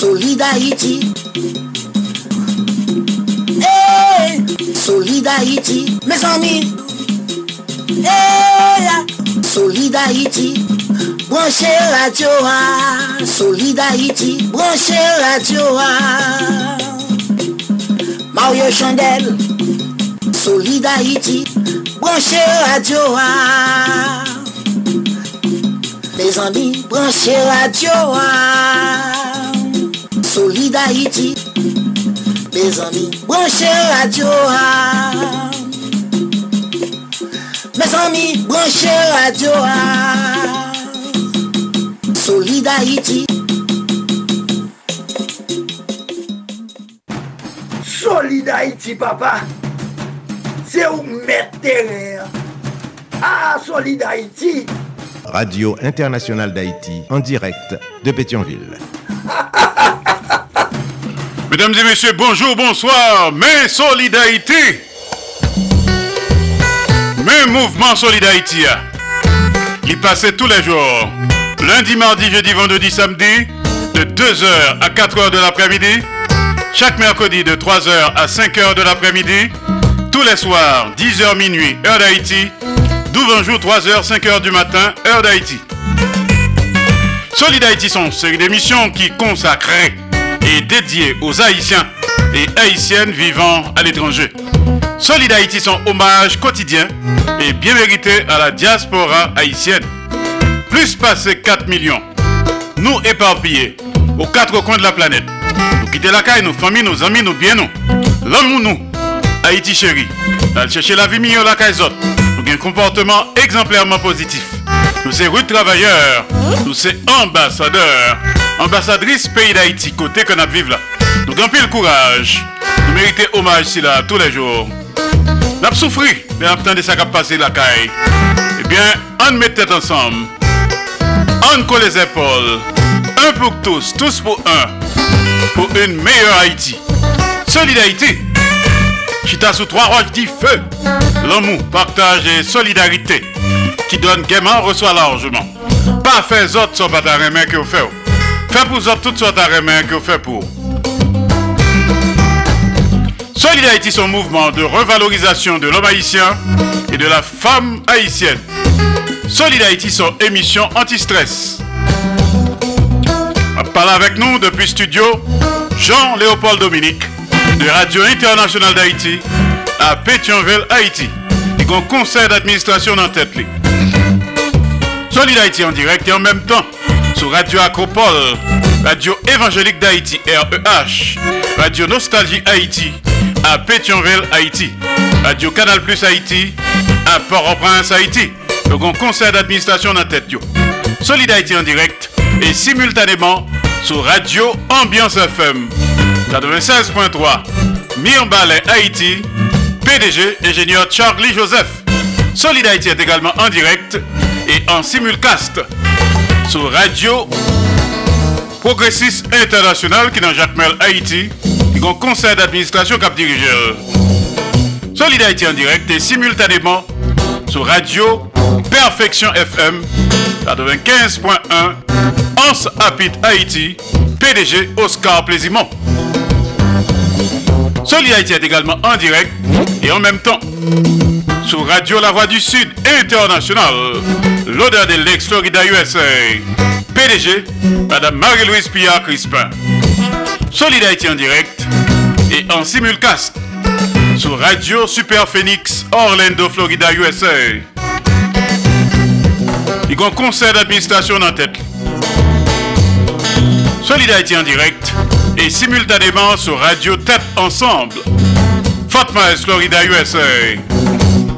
Solid Haïti. Hey, Solid Haïti, mes amis. Hey, Solid Haïti. Branchez radio, ah. Solid Haïti. Branchez radio, ah. Mario Chandel. Solid Haïti. Branchez radio, ah. Mes amis, branchez radio, ah. Solid Haïti. Mes amis, branchez radio, ah. Mes amis, branchez radio, ah. Solid Haïti. Solid Haïti, papa. C'est où mettre Ah, Solid Haïti. Radio Internationale d'Haïti en direct de Pétionville. Mesdames et messieurs, bonjour, bonsoir. Mes Solidarité. Mes mouvements Solidarité. Il passait tous les jours. Lundi, mardi, jeudi, vendredi, samedi. De 2h à 4h de l'après-midi. Chaque mercredi de 3h à 5h de l'après-midi. Tous les soirs, 10h minuit, heure d'Haïti. 12 jour, 3h, 5h du matin, heure d'Haïti. Solid Haïti sont une série d'émissions qui consacrées et dédiées aux Haïtiens et Haïtiennes vivant à l'étranger. Solid Haïti sont hommage quotidien et bien mérité à la diaspora haïtienne. Plus passé 4 millions. Nous éparpillés aux quatre coins de la planète. Nous quitter la caille, nos familles, nos amis, nos biens, nous. L'homme nous. Haïti chéri. D'aller chercher la vie meilleure la caille. Nous un comportement exemplairement positif. Nous sommes rudes travailleurs. Nous sommes ambassadeurs. Ambassadrice pays d'Haïti, côté que nous vivons là. Nous avons le courage. Nous méritons hommage ici là tous les jours. Nous avons souffert, mais temps de ça qui passé la caille. Eh bien, on met tête ensemble. On colle les épaules. Un pour tous, tous pour un. Pour une meilleure Haïti. Solidarité. Chita sous trois roches dit feu. L'amour, partage et solidarité. Qui donne gaiement, reçoit largement. Pas faire autres sur pas que vous faites. Fait pour autres toutes sortes de main que vous faites pour. Solidarité, son mouvement de revalorisation de l'homme haïtien et de la femme haïtienne. Solidarité, son émission anti-stress. Parle avec nous depuis studio Jean-Léopold Dominique de Radio Internationale d'Haïti à Pétionville, Haïti. Et un conseil d'administration en tête. Solid Haïti en direct et en même temps sur Radio Acropole, Radio Évangélique d'Haïti, REH, Radio Nostalgie Haïti à Pétionville, Haïti, Radio Canal Plus Haïti à Port-au-Prince, Haïti. Donc un conseil d'administration en tête. Solid Haïti en direct et simultanément sur Radio Ambiance FM 96.3 Mirbalais Haïti PDG ingénieur Charlie Joseph Solid Haïti est également en direct et en simulcast sur Radio Progressiste International qui est dans Jacques Mel Haïti qui est un conseil d'administration cap dirigeur Solid Haïti en direct et simultanément sur Radio Perfection FM 95.1 Anse Apit Haïti, PDG Oscar Plaisimont. Solid Haïti est également en direct et en même temps sur Radio La Voix du Sud International, l'odeur de l'ex Florida USA. PDG, Madame Marie-Louise Pillard Crispin. Solid Haïti en direct et en simulcast sur Radio Super Phoenix Orlando, Florida, USA. Il y a un concert d'administration en tête. Solid Haïti en direct et simultanément sur Radio Tête Ensemble. Fatma Florida, USA.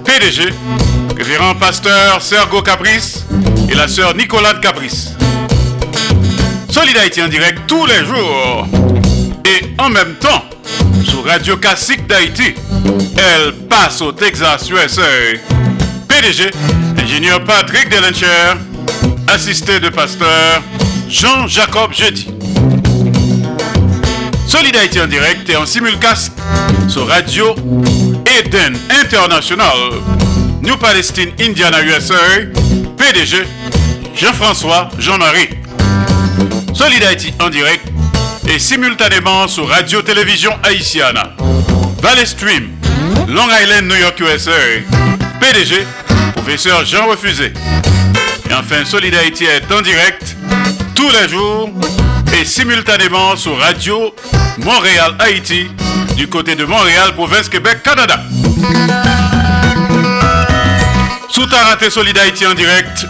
PDG, révérend pasteur Sergo Caprice et la sœur Nicolas de Caprice. Solid Haïti en direct tous les jours et en même temps sur Radio Classique d'Haïti. Elle passe au Texas, USA. PDG, ingénieur Patrick Delencher, assisté de pasteur Jean-Jacob Jeudi. Solid Haïti en direct et en simulcast sur Radio Eden International, New Palestine, Indiana, USA. PDG, Jean-François Jean-Marie. Solid Haïti en direct et simultanément sur Radio-Télévision Haïtiana. Valley Stream, Long Island, New York, USA. PDG, professeur Jean Refusé. Et enfin, Solid Haïti est en direct tous les jours et simultanément sur Radio Montréal, Haïti, du côté de Montréal, province Québec, Canada. Sous ta raté Solid Haïti en direct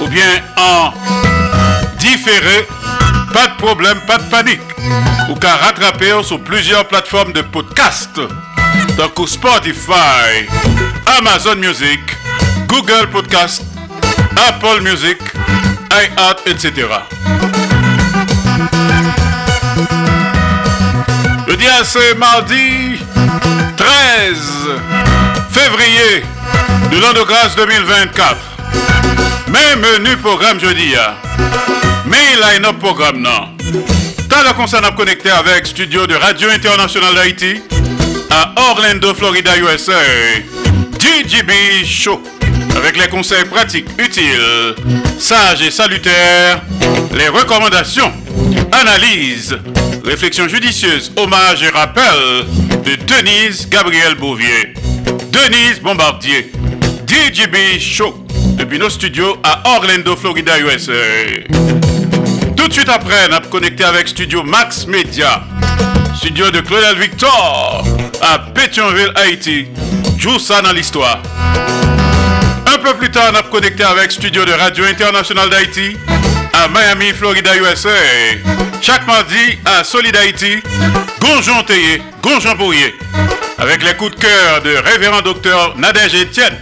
ou bien en différé pas de problème, pas de panique. Ou qu'à rattraper sur plusieurs plateformes de podcast. Donc Spotify, Amazon Music, Google Podcast, Apple Music, iHeart, etc. Le dia c'est mardi 13 février de l'an de grâce 2024. Même menu programme jeudi. Mais line-up programme non. T'as la concerne à connecter avec studio de Radio International d'Haïti à Orlando, Florida, USA. DJB Show avec les conseils pratiques utiles, sages et salutaires, les recommandations, analyses, réflexions judicieuses, hommages et rappels de Denise Gabriel Bouvier. Denise Bombardier, DJB Show, depuis nos studios à Orlando, Florida, USA. Tout de suite après, on a connecté avec Studio Max Media, studio de Claudel Victor à Pétionville, Haïti. Joue ça dans l'histoire. Un peu plus tard, on a connecté avec Studio de Radio International d'Haïti à Miami, Florida, USA. Chaque mardi à Solid Haïti, Gonjon Théier, Gonjon Bourrier. Avec les coups de cœur de révérend docteur Nadège Etienne.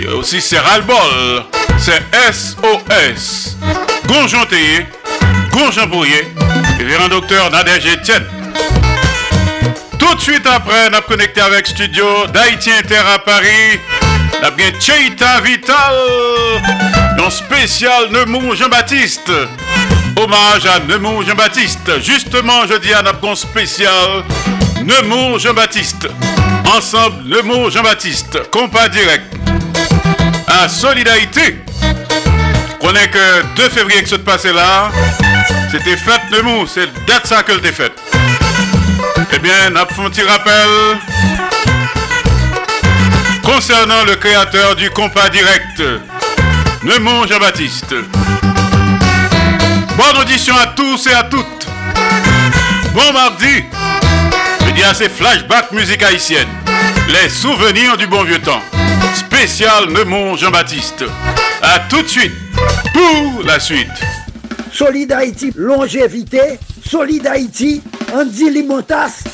Et aussi c'est Ralbol, c'est SOS. Gonjon Théier, Gonjon Bourrier, révérend docteur Nadège Etienne. Tout de suite après, on a connecté avec studio d'Haïti Inter à Paris. On a bien Cheita Vital, dans spécial Neumou Jean-Baptiste. Hommage à Neumou Jean-Baptiste. Justement, je dis un abgon spécial Neumou Jean-Baptiste. Ensemble, Neumou Jean-Baptiste. Compas direct. À Solidarité. On est que 2 février que ce passé là, c'était fête Neumou. C'est date ça que le faite. Eh bien, on a fait un petit rappel concernant le créateur du compas direct, Neumont Jean-Baptiste. Bonne audition à tous et à toutes. Bon mardi. Je dis à ces flashbacks musique haïtienne. Les souvenirs du bon vieux temps. Spécial Neumont Jean-Baptiste. A tout de suite pour la suite. Solid Haïti, longévité. Solid Haïti, Andy Limotas.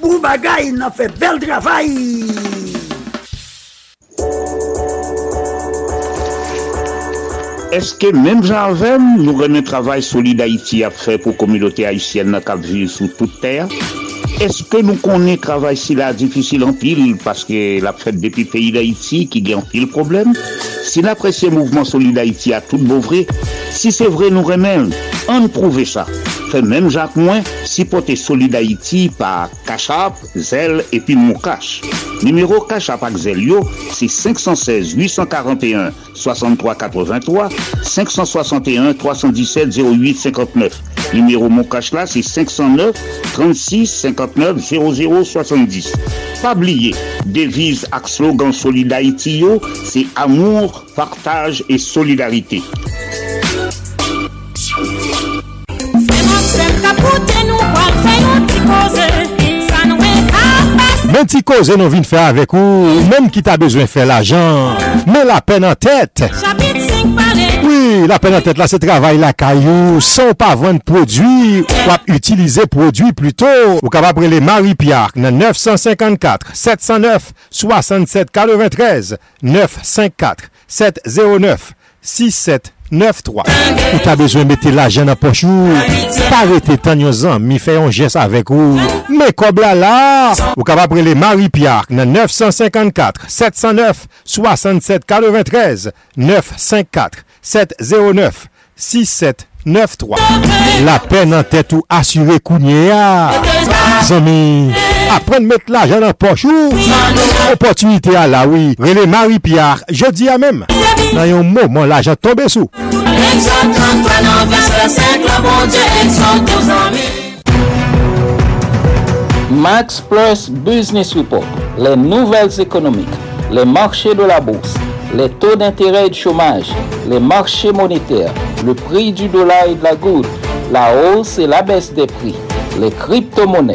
Boubagaï, il a fait bel travail. Eske menm janvem nou remen travay solide Haiti ap fè pou komilote Haitienne nan kap vive sou tout ter? Eske nou konen travay si la difisil an pil paske la fèt depi peyi d'Haïti ki gen pil problem? Si la presye mouvment solide Haiti a tout beau vre, si se vre nou remen, an prouve sa. Fè mèm jak mwen, si pote Solid Haïti pa Kachap, Zel epi Moukache. Numero Kachap ak Zel yo, se 516-841-6383, 561-317-0859. Numero Moukache la, se 509-36-59-0070. Pabliye, deviz ak slogan Solid Haïti yo, se amour, partaj e solidarite. Un petit cause nous vient faire avec vous, même qui t'a besoin de faire l'argent, mais la peine en tête. Oui, la peine en tête là, c'est travail la caillou, sans pas vendre produit, ou utiliser produit plutôt. Ou capable les Marie Pierre, 954 709 67 93 954 709 67 9-3. Ou ta bezwen mette la jen apochou. Parete tan yo zan, mi fè yon jes avèk ou. Me kob la la. Ou ka va prele Marie-Pierre nan 954-709-6743 954-709-6793. La pen nan tèt ou asyre kounye ya. Zami. Apren mette la jen apochou Opotunite a la oui Rele Marie-Pierre Je di a mem nan yon mouman la jan tombe sou. Max Plus Business Report, les nouvelles économiques, les marchés de la bourse, les taux d'intérêt et de chômage, les marchés monétaires, le prix du dollar et de la goutte, la hausse et la baisse des prix, les crypto-monnaies,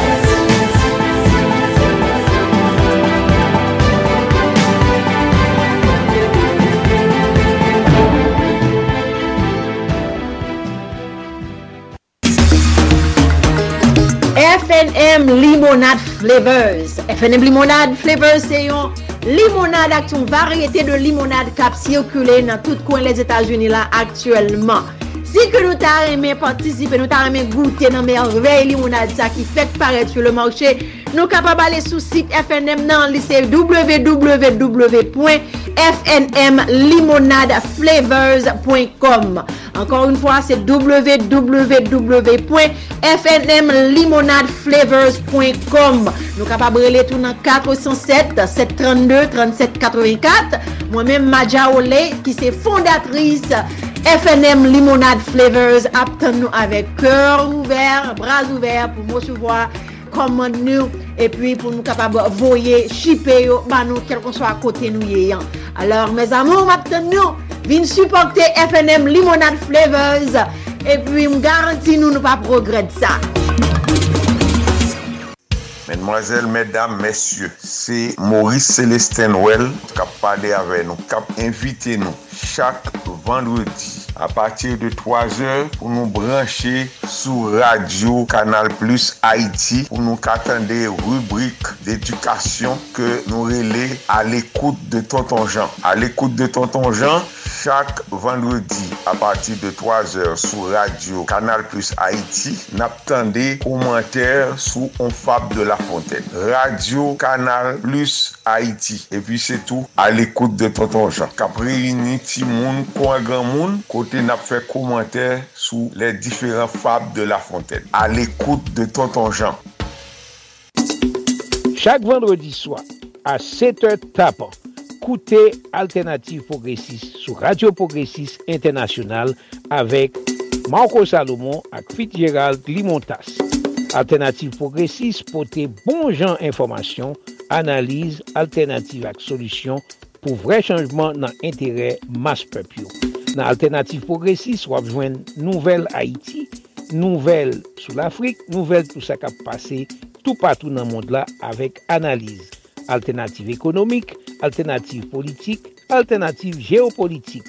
FNM Limonade Flavors. FNM Limonade Flavors se yon limonade ak yon varyete de limonade kap sirkule nan tout kwen les Etats-Unis la aktuelman. Si ke nou ta reme partisipe, nou ta reme goute nan merveil limonade sa ki fek paret sou le manche, Nou kapab ale sou sit FNM nan lise www.fnmlimonadeflavors.com Ankon un fwa se www.fnmlimonadeflavors.com Nou kapab rele tou nan 407 732 3784 Mwen men Madja Ole ki se fondatris FNM Limonade Flavors Aptan nou avek kèr ouver, bras ouver pou mou souvoa komand nou, e pi pou nou kapab voye, shipe yo, ban nou kelkon so a kote nou ye yan. Alors, mes amou, mapten nou, vin supporte FNM Limonade Flavors, e pi m garanti nou nou pa progred sa. Mesdemoiselles, mesdames, messieurs, c'est Maurice Célestin Well qui a parlé avec nous, qui a invité nous chaque vendredi a patir de 3 or pou nou branche sou radio Kanal Plus Haiti pou nou katande rubrik d'edukasyon ke nou rele al ekoute de Tonton Jean. Al ekoute de Tonton Jean, chak vendredi a patir de 3 or sou radio Kanal Plus Haiti nap tande komenter sou On Fab de la Fontaine. Radio Kanal Plus Haiti. E pi se tou al ekoute de Tonton Jean. Kapre yini ti moun, kwa gran moun, kwa kote nap fè komantè sou lè diferent fab de La Fontaine. A l'ekoute de Tonton Jean. Chak vendredi swa, a 7h tapan, koute Alternative Progressive sou Radio Progressive Internationale avek Marco Salomon ak Fitzgerald Limontas. Alternative Progressive pote bon jan informasyon, analize, alternative ak solisyon pou vre chanjman nan entere mas pepyo. Nan Alternative Progressive, wap jwen nouvel Haiti, nouvel sou l'Afrique, nouvel tout sa kap pase, tout patou nan mond la avek analize. Alternative ekonomik, alternative politik, alternative geopolitik.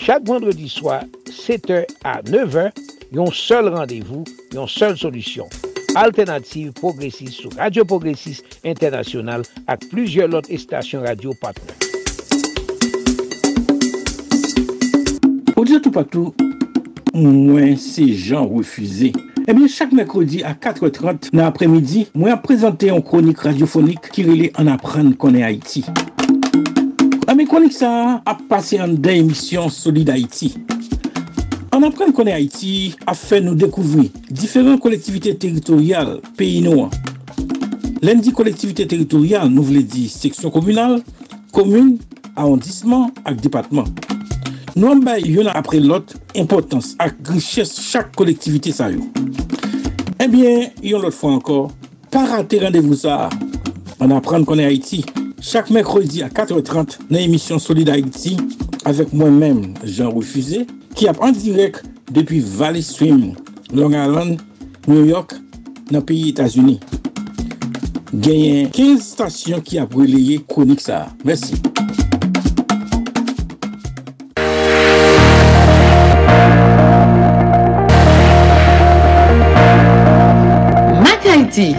Chak vendredi swa, 7h a 9h, yon sol randevou, yon sol solusyon. Alternative Progressive sou Radio Progressive Internasyonal ak plujye lot estasyon radio patnen. Jodi tout patou, mwen se jan refuze. Ebyen, chak mekrodi a 4.30 nan apremidi, mwen ap prezante yon kronik radiofonik ki rele an apren konen Haiti. Ame konik sa ap pase an den emisyon Solid Haiti. An apren konen Haiti a fe nou dekouvri diferent kolektivite teritorial peyi nou an. Lendi kolektivite teritorial nou vle di seksyon komunal, komune, arrondissement ak depatman. Nous avons yon après l'autre importance et richesse chaque collectivité ça Eh bien, yon l'autre fois encore, pas rater rendez-vous ça. On apprend qu'on est Haïti. Chaque mercredi à 4h30 dans l'émission Solide Haïti avec moi-même, Jean Refusé, qui a en direct depuis Valley Stream, Long Island, New York, dans le pays États-Unis. Gagné 15 stations qui a relayé chronique. Merci. Haiti.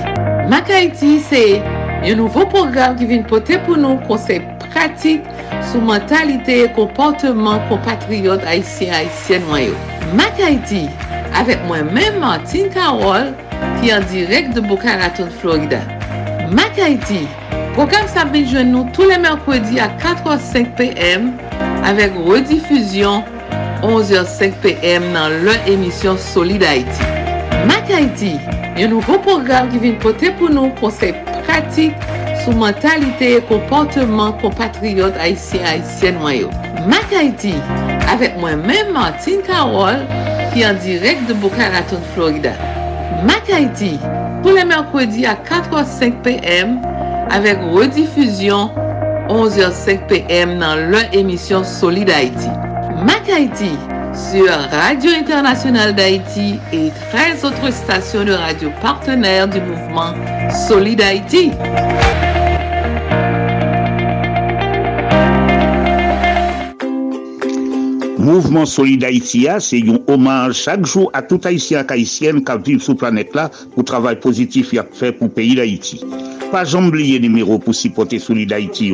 Mac Haiti, c'est un nouveau programme qui vient porter pour nous conseils pratiques sur mentalité et comportement compatriotes haïtiens haïtiennes noyaux. Mac Haiti, avec moi-même Martine Carole, qui est en direct de Boca Raton, Florida. Mac Haiti, programme ça vient nous tous les mercredis à 4h05 p.m. avec rediffusion 11h05 p.m. dans leur émission Solide Haïti. Mac Haiti, un nouveau programme qui vient porter pour nous conseils pratiques sur mentalité et comportement compatriotes haïtiens haïtiennes noyaux. Mac Haiti, avec moi-même Martine Carole, qui est en direct de Boca Raton, Florida. Mac Haiti, tous les mercredis à 4h05 p.m. avec rediffusion 11h05 p.m. dans leur émission Solide Haïti. Mac Haiti sur Radio Internationale d'Haïti et 13 autres stations de radio partenaires du mouvement Solid Haïti. Mouvement Solid Haïti, c'est un hommage chaque jour à tout Haïtien et Haïtienne qui vivent sur la planète là pour le travail positif qu'il a fait pour le pays d'Haïti. Pas oublier le numéro pour supporter Solid Haïti.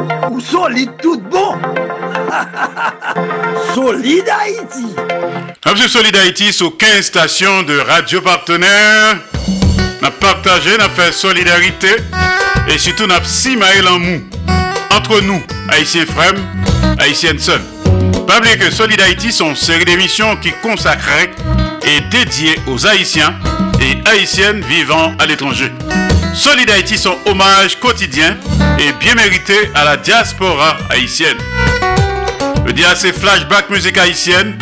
ou solide tout bon. solide Haïti. Monsieur Solid Haïti sur 15 stations de radio partenaires. N'a partagé, n'a fait solidarité et surtout n'a si en mou entre nous, haïtiens frères, haïtiennes seuls. Pas oublier que Solid Haïti sont une série d'émissions qui consacrées et dédiées aux Haïtiens et Haïtiennes vivant à l'étranger. Solid Haïti son hommage quotidien et bien mérité à la diaspora haïtienne. Le c'est flashback musique haïtienne,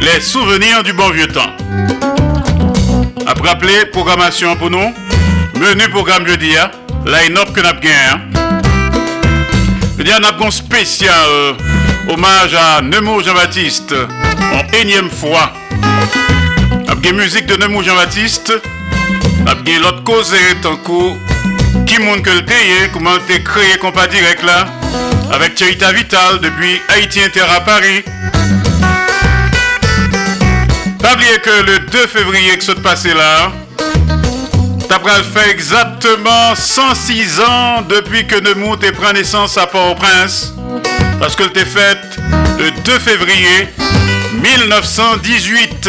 les souvenirs du bon vieux temps. Après rappeler programmation pour nous, menu programme jeudi, line-up que nous avons Le dia nous spécial euh, hommage à Nemo Jean-Baptiste en énième fois. Nous musique de Nemo Jean-Baptiste. Nous l'autre cause tant coup qui montre que le pays, comment t'es créé compas direct là, avec Thierry Vital depuis Haïti Inter à Paris. Oublier que le 2 février que ce passé là, t'as fait exactement 106 ans depuis que Nemours t'es pris naissance à Port-au-Prince. Parce que t'es fait le 2 février 1918.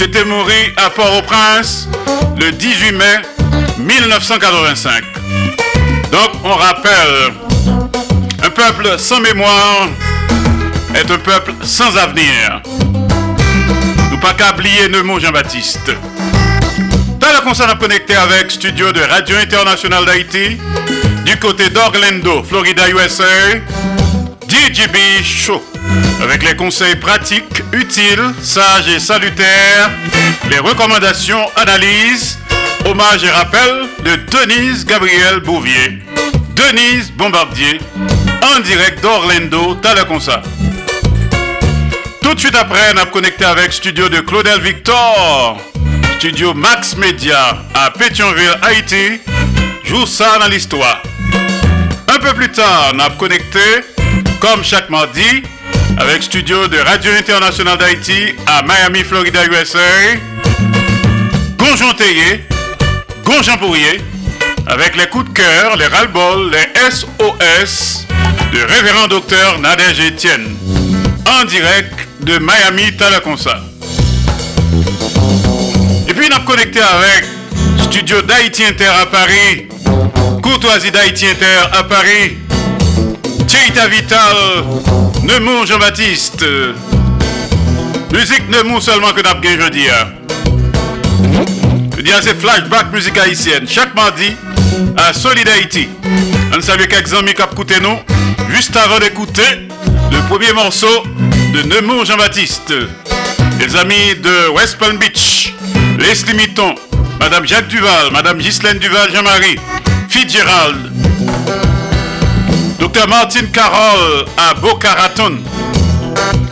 J'étais mort à Port-au-Prince le 18 mai 1985. Donc on rappelle, un peuple sans mémoire est un peuple sans avenir. Nous pas qu'à oublier Nemo Jean-Baptiste. Dans la concert à connecter avec studio de Radio Internationale d'Haïti, du côté d'Orlando, Florida, USA, DJB Show, avec les conseils pratiques, utiles, sages et salutaires, les recommandations, analyses, hommage et rappel de Denise Gabriel Bouvier, Denise Bombardier, en direct d'Orlando, Talaconsa. Tout de suite après, on a connecté avec studio de Claudel Victor, studio Max Media à Pétionville, Haïti, joue ça dans l'histoire. Un peu plus tard, on a connecté, comme chaque mardi, avec studio de Radio Internationale d'Haïti à Miami, Florida, USA. Gonjon Théier, Pourrier, avec les coups de cœur, les ras-le-bol, les SOS de révérend docteur Nadège Etienne, en direct de Miami, Talaconsa. Et puis, on a connecté avec studio d'Haïti Inter à Paris, Courtoisie d'Haïti Inter à Paris, Tcheita Vital, Nemours Jean-Baptiste. Musique Nemours seulement que nous jeudi. hein. Je dis c'est flashback musique haïtienne. Chaque mardi à Solid Haïti. On salue quelques amis qui écouté nous. Juste avant d'écouter le premier morceau de Nemours Jean-Baptiste. Les amis de West Palm Beach, Leslie Mitton, Madame Jacques Duval, Madame Ghislaine Duval Jean-Marie, Fitzgerald, Docteur Martine Carole à Boca Raton,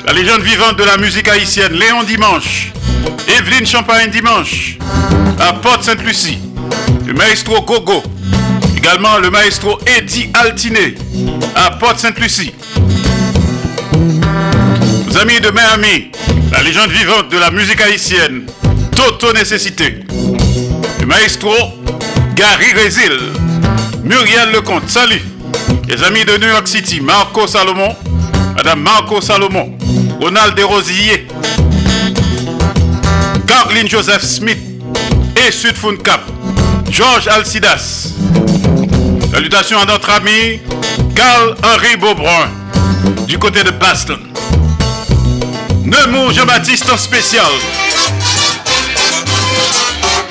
la légende vivante de la musique haïtienne, Léon Dimanche, Evelyne Champagne Dimanche, à Porte-Sainte-Lucie, le maestro Gogo, également le maestro Eddie Altiné, à Porte-Sainte-Lucie. Nos amis de Miami, la légende vivante de la musique haïtienne, Toto Nécessité, le maestro Gary Résil, Muriel Lecomte, salut. Les amis de New York City, Marco Salomon, Madame Marco Salomon, Ronald Desrosiers, Caroline Joseph Smith et Sud Cap, Georges Alcidas. Salutations à notre ami Carl-Henri Beaubrun du côté de Boston. Nemours Jean-Baptiste en spécial.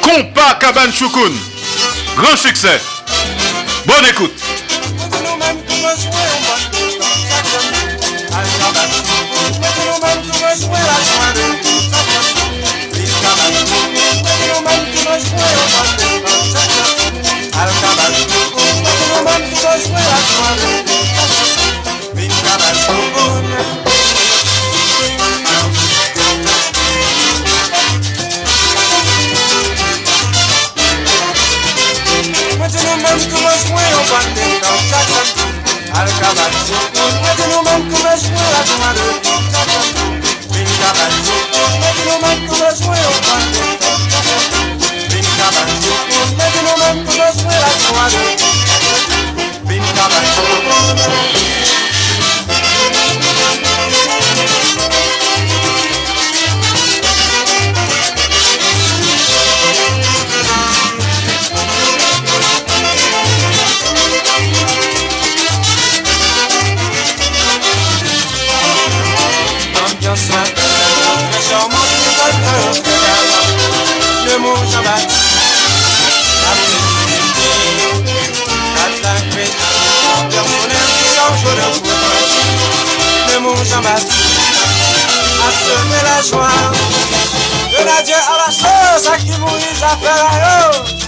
Compa Cabane Choukoun. Grand succès. Bonne écoute. Al acabar su cuerpo, que no me encuentro, tu madre. Joie De la Dieu à la chose à qui mourir j'appelle à eux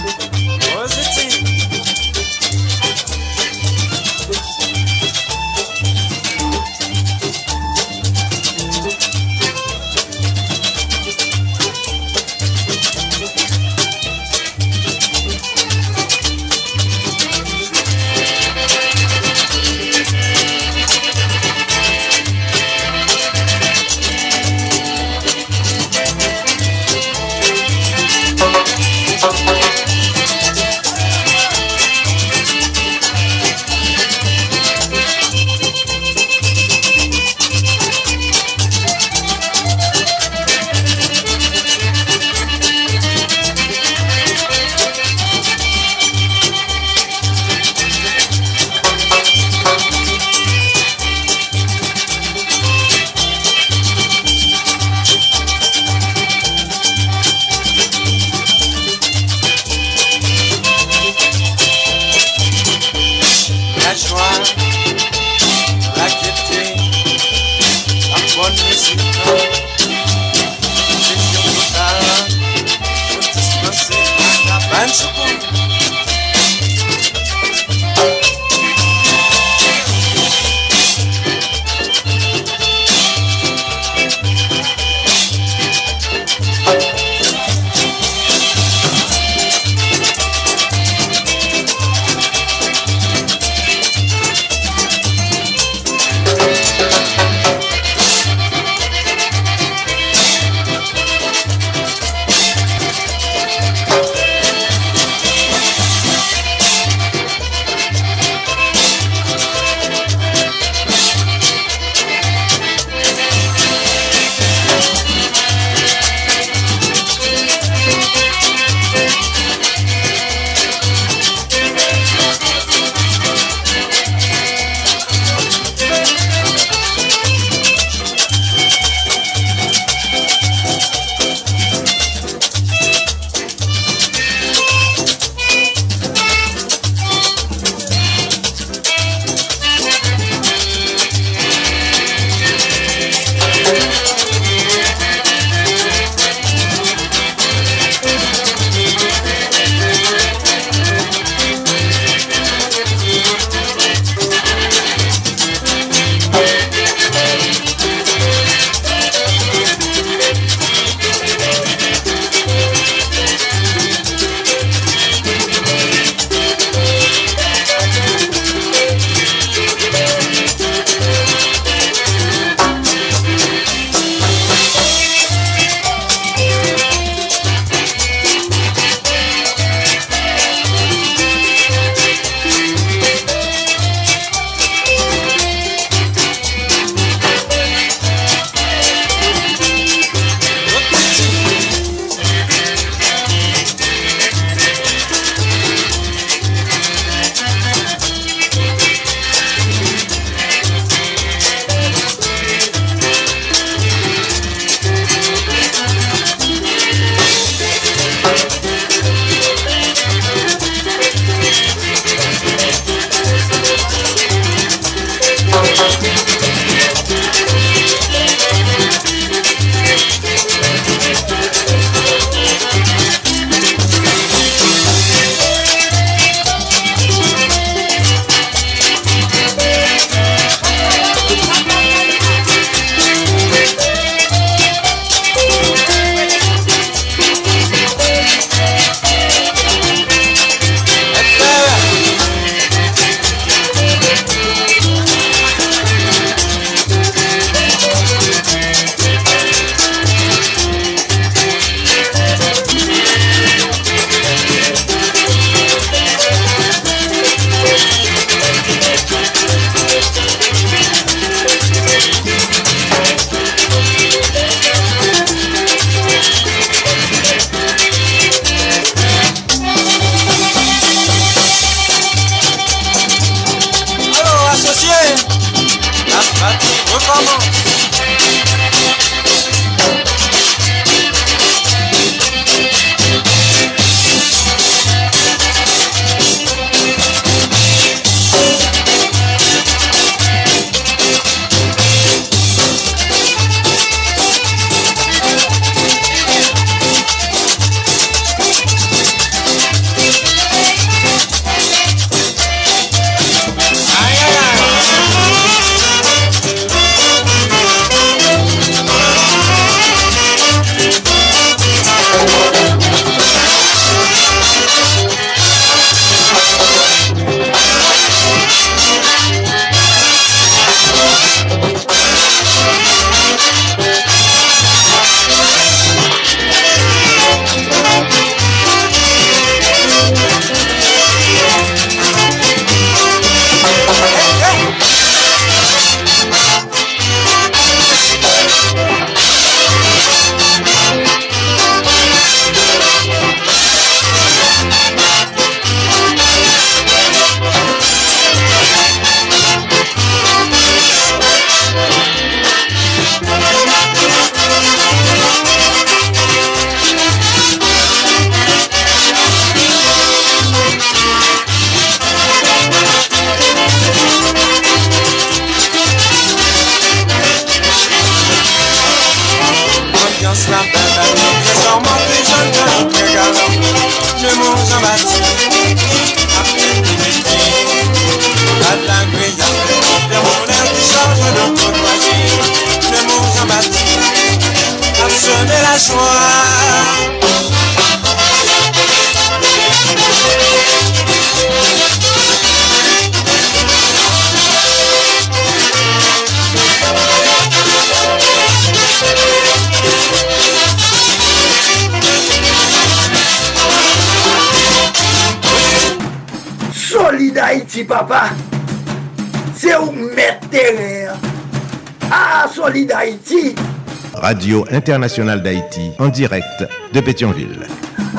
Radio Internationale d'Haïti, en direct de Pétionville.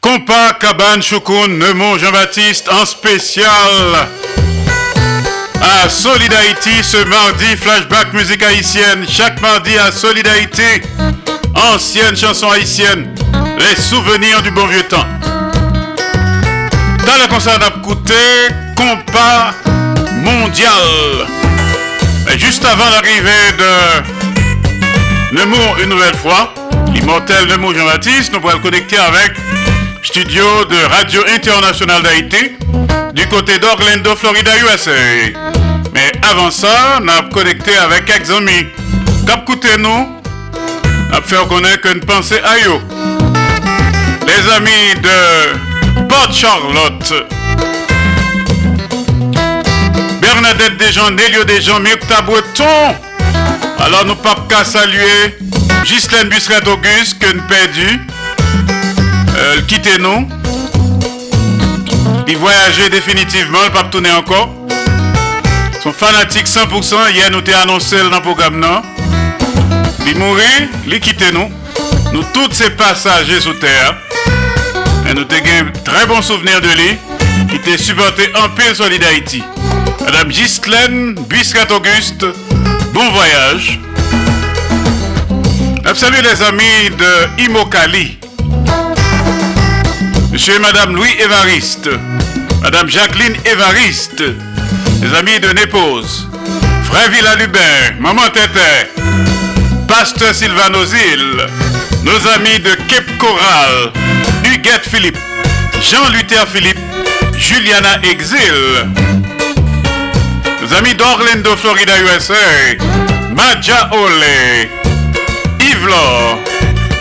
Compas, Cabane, Choukoun, Neumont, Jean-Baptiste en spécial à Solid Haïti ce mardi, flashback musique haïtienne. Chaque mardi à Solid Haïti, ancienne chanson haïtienne, les souvenirs du bon vieux temps. Dans le concert d'écouter compas mondial. Juste avant l'arrivée de Nemours une nouvelle fois, l'immortel Nemours Jean-Baptiste, nous pourrons le connecter avec studio de Radio Internationale d'Haïti du côté d'Orlando, Florida, USA. Mais avant ça, on a connecté avec quelques amis. Cap nous, a fait reconnaître qu'une pensée à eux. Les amis de Port Charlotte. Bernadette Desjans, Nelio Desjans, Myrta Breton. Alors nous pas qu'à saluer Ghislaine Busseret Auguste que nous perdu. Euh, quittez nous. Il voyageait définitivement, le pape tourner encore. Son fanatique 100%, hier nous t'ai annoncé dans le programme non. Il mourit, il quitte nous. Nous tous ces passagers sous terre. Et nous avons un très bon souvenir de lui. Qui était supporté en paix solide Haïti. Madame Ghislaine Biscat Auguste, bon voyage. Salut les amis de Imokali. Monsieur et Madame Louis Évariste. Madame Jacqueline Évariste. Les amis de Népose. Frère Villalubin. Maman Tété. Pasteur Sylvain Ozil. Nos amis de Cape Coral. Huguette Philippe. Jean-Luther Philippe. Juliana Exil. Nos amis d'Orlando, Florida, USA. Maja Ole. Yves.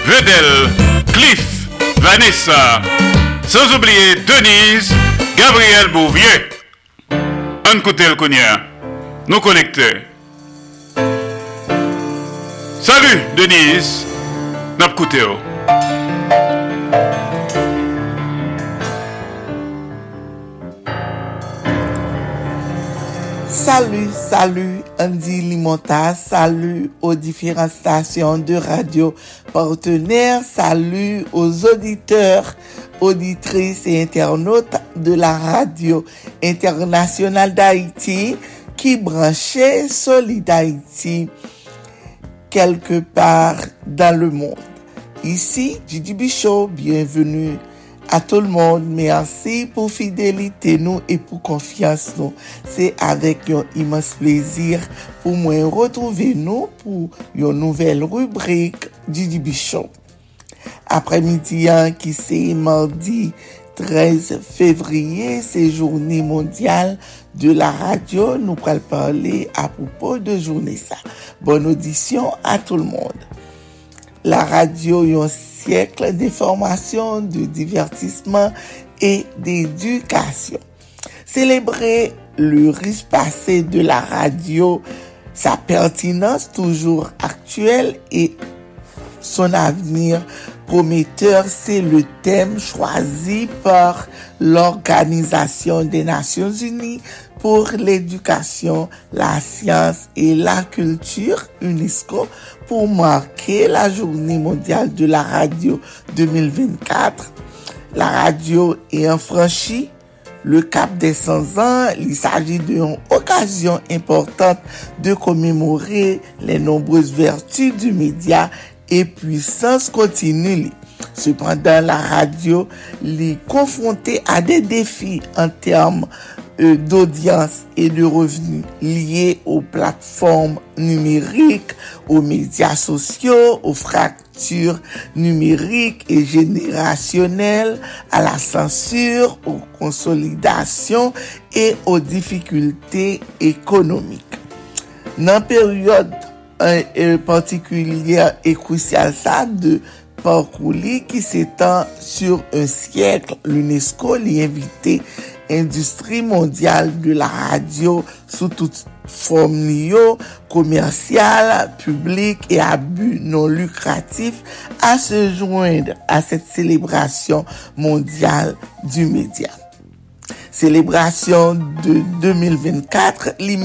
Vedel. Cliff. Vanessa. Sans oublier Denise. Gabriel Bouvier. Un côté le. Nous connecter. Salut Denise. N'a Salut, salut Andy Limonta, salut aux différentes stations de radio partenaires, salut aux auditeurs, auditrices et internautes de la radio internationale d'Haïti qui branchait Solid Haïti quelque part dans le monde. Ici, Didi Bichot, bienvenue à tout le monde. Merci pour fidélité nous et pour confiance nous. C'est avec un immense plaisir pour moi retrouver nous pour une nouvelle rubrique Didi Bichot. Après-midi hein, qui c'est mardi 13 février, c'est journée mondiale de la radio. Nous pourrons parler à propos de journée ça. Bonne audition à tout le monde. La radio un siècle de formation, de divertissement et d'éducation. Célébrer le riche passé de la radio, sa pertinence toujours actuelle et son avenir prometteur, c'est le thème choisi par l'Organisation des Nations Unies pour l'éducation, la science et la culture, UNESCO, pour marquer la journée mondiale de la radio 2024. La radio ayant franchi le cap des 100 ans, il s'agit d'une occasion importante de commémorer les nombreuses vertus du média et puissance continue. Cependant, la radio est confrontée à des défis en termes d'audience et de revenus liés aux plateformes numériques, aux médias sociaux, aux fractures numériques et générationnelles, à la censure, aux consolidations et aux difficultés économiques. Dans période un particulier et crucial ça de parcours qui s'étend sur un siècle. L'UNESCO l'y invité industrie mondiale de la radio sous toute forme néo, commerciale, publique et à but non lucratif à se joindre à cette célébration mondiale du média. Célébration de 2024 li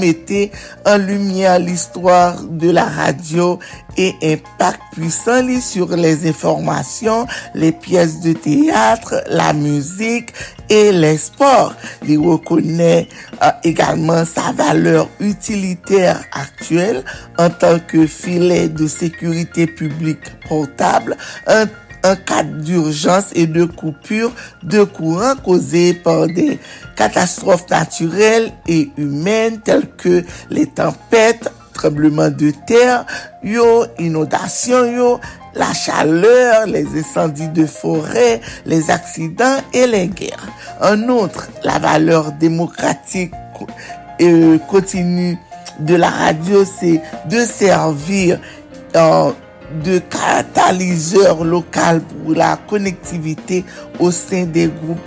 en lumière l'histoire de la radio et impact puissant sur les informations, les pièces de théâtre, la musique et les sports. Il reconnaît euh, également sa valeur utilitaire actuelle en tant que filet de sécurité publique portable, un en cas d'urgence et de coupure de courant causée par des catastrophes naturelles et humaines telles que les tempêtes, tremblements de terre, inondations, la chaleur, les incendies de forêt, les accidents et les guerres. En outre, la valeur démocratique et continue de la radio, c'est de servir en de catalyseur lokal pou la konektivite au sen de group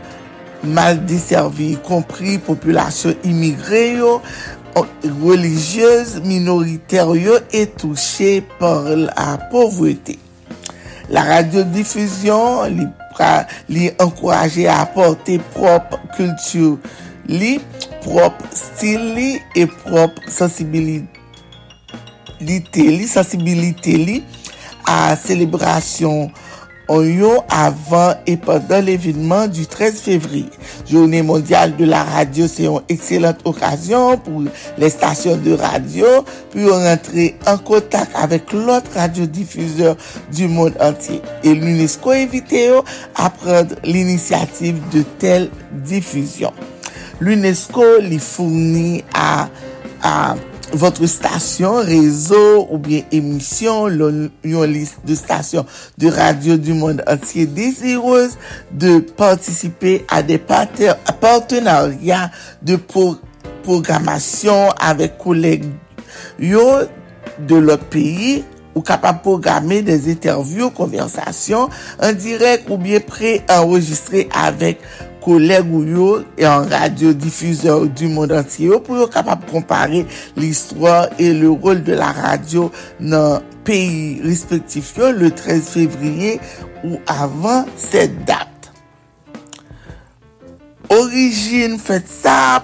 mal deservi, y compris populasyon imigre yo, religieuse, minoriter yo, et touche par la pauvreté. La radyodifuzyon li, li ankoraje a aporte prop kultur li, prop stil li, e prop sensibilite li, sensibilite li a selebrasyon en yo avant et pendant l'événement du 13 février. Journée mondiale de la radio, c'est une excellente occasion pour les stations de radio pour rentrer en contact avec l'autre radiodiffuseur du monde entier. Et l'UNESCO invite à prendre l'initiative de telle diffusion. L'UNESCO les fournit à, à votre station, réseau ou bien émission, une liste de stations de radio du monde entier désireuse de participer à des partenariats de programmation avec collègues de leur pays ou capable de programmer des interviews, conversations en direct ou bien pré-enregistrés avec collègues ou et en radiodiffuseur du monde entier pour être capable de comparer l'histoire et le rôle de la radio dans pays respectifs le 13 février ou avant cette date. Origine fait ça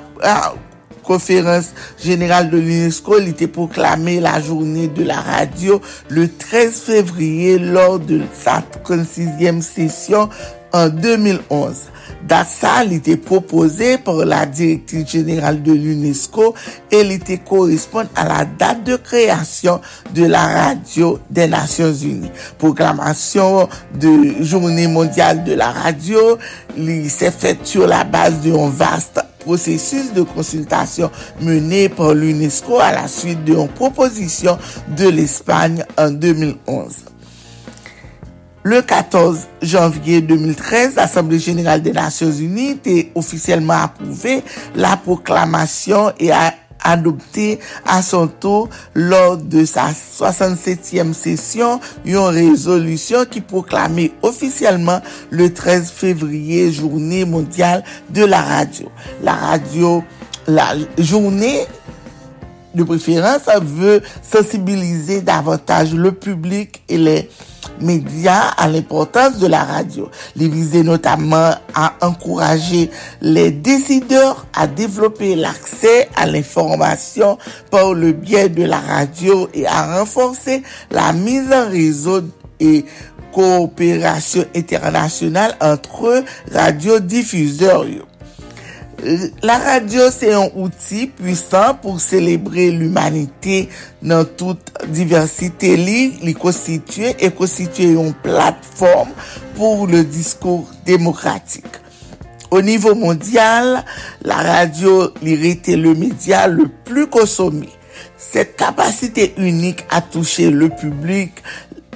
conférence générale de l'UNESCO, il était proclamé la journée de la radio le 13 février lors de sa 36e session en 2011. Dat sa li por la direktive general de l'UNESCO e li te koresponde a la date de kreasyon de la radio de Nasyons Unis. Proklamasyon de Journée Mondiale de la Radio li se fète sur la base yon vaste prosesus de konsultasyon menè por l'UNESCO a la suite de yon proposisyon de l'Espagne en 2011. Le 14 janvier 2013, l'Assemblée Générale des Nations Unies te officiellement approuvé la proclamation et a adopté à son tour lors de sa 67e session yon résolution qui proclamait officiellement le 13 février journée mondiale de la radio. La radio, la journée de préférence veut sensibiliser davantage le public et les médias à l'importance de la radio. Les visait notamment à encourager les décideurs à développer l'accès à l'information par le biais de la radio et à renforcer la mise en réseau et coopération internationale entre radiodiffuseurs. La radio, c'est un outil puissant pour célébrer l'humanité dans toute diversité. Li constitue et constitue une plateforme pour le discours démocratique. Au niveau mondial, la radio l'irrité le média le plus consommé. Cette capacité unique à toucher le public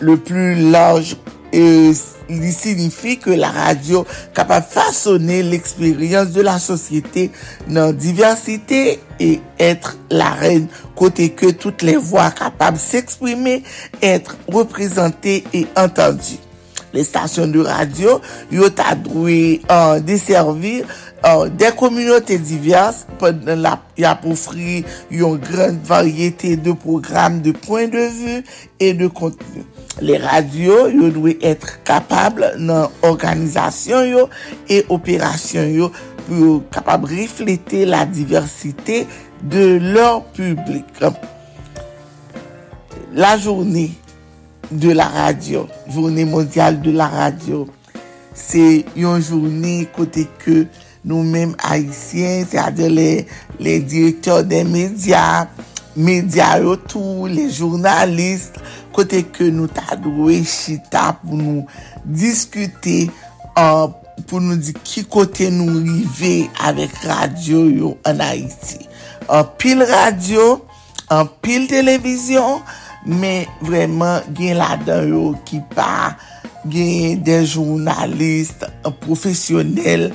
le plus large et li sinifi ke la radio kapap fasone l'eksperyans de la sosyete nan diversite e etre la ren kote ke tout le vwa kapap s'eksprime, etre reprezenté e entendi. Le stasyon de radio yot adroui an deservi an de komunote divers pen la apoufri yon gran varyete de program de poin de vu e de kontenu. Le radio yo dwe etre kapable nan organizasyon yo e operasyon yo pou yo kapab reflete la diversite de lor publik. La jouni de la radio, jouni mondial de la radio, se yon jouni kote ke nou menm haisyen, se ade le direktor de media, media yo tou, le jounalist, kote ke nou ta dwe chita pou nou diskute uh, pou nou di ki kote nou rive avèk radyo yo an Haiti. An uh, pil radyo, an uh, pil televizyon, men vreman gen la dan yo ki pa gen de jounalist euh, profesyonel,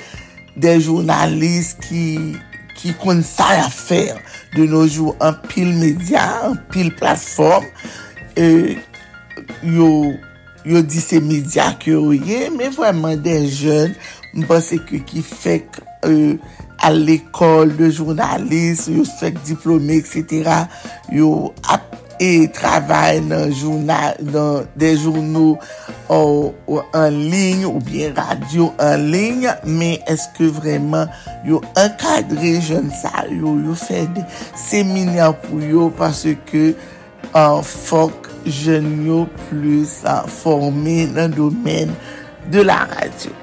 de jounalist ki, ki kon sa la fer De nou jou an pil media, an pil platform, e, yo, yo di se media ki yo ye, me vwèman den jen, mpase ki ki fek e, al l'ekol de jounalist, yo fek diplome, etc. Yo ap e travay nan jounal, nan den jounou an lign ou bien radio an lign, men eske vreman yo ankadre jen sa yo, yo fè de seminer pou yo, parce ke an fok jen yo plus a forme nan domen de la radyo.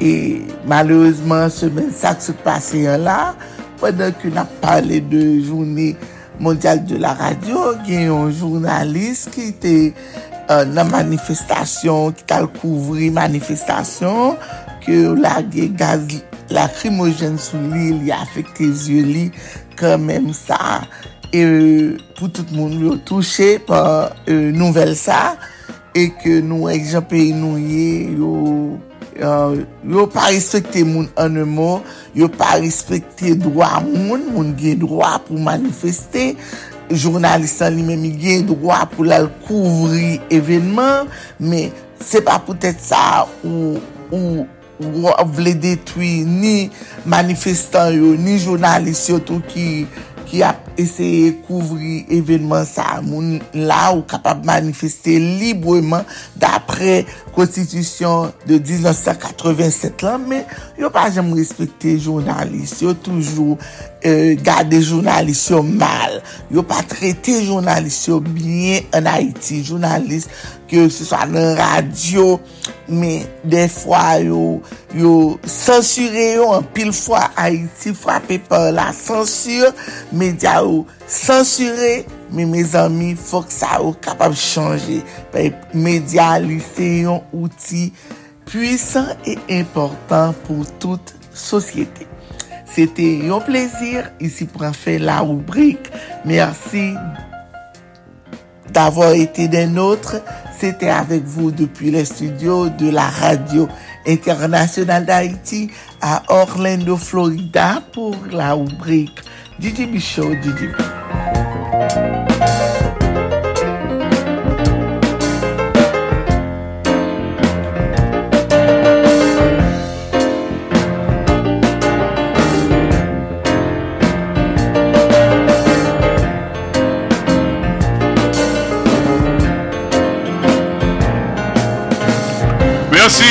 E malouzman semen sa k se pase yon la, padan ki na pale de jouni mondial de la radyo, gen yon jounalist ki te euh, nan manifestasyon, ki tal kouvri manifestasyon, ki la ge gaz lakrimogen sou li, li afekte zye li, kan sa... e pou tout moun yo touche pa e, nouvel sa e ke nou ekjampe nou ye yo Uh, yo pa respekte moun anemo, yo pa respekte drwa moun, moun gen drwa pou manifeste, jounalistan li men mi gen drwa pou lal kouvri evenman, me se pa pou tèt sa ou, ou vle detwi ni manifestan yo, ni jounalist yo tou ki, ki ap eseye kouvri evenman sa moun la ou kapab manifeste libreman dapre konstitusyon de 1987 lan, men yo pa jem respekte jounalist, yo toujou E, gade jounalist yo mal, yo pa trete jounalist yo bine an Haiti, jounalist ke se so an radio, me defwa yo, yo sensure yo an pil fwa Haiti fwape pa la sensur, media yo sensure, me me zami fok sa yo kapab chanje, pe media li se yon outi pwisan e important pou tout sosyete. C'était un plaisir ici pour faire la rubrique. Merci d'avoir été des nôtres. C'était avec vous depuis les studios de la radio internationale d'Haïti à Orlando, Florida pour la rubrique DJB Show DJB.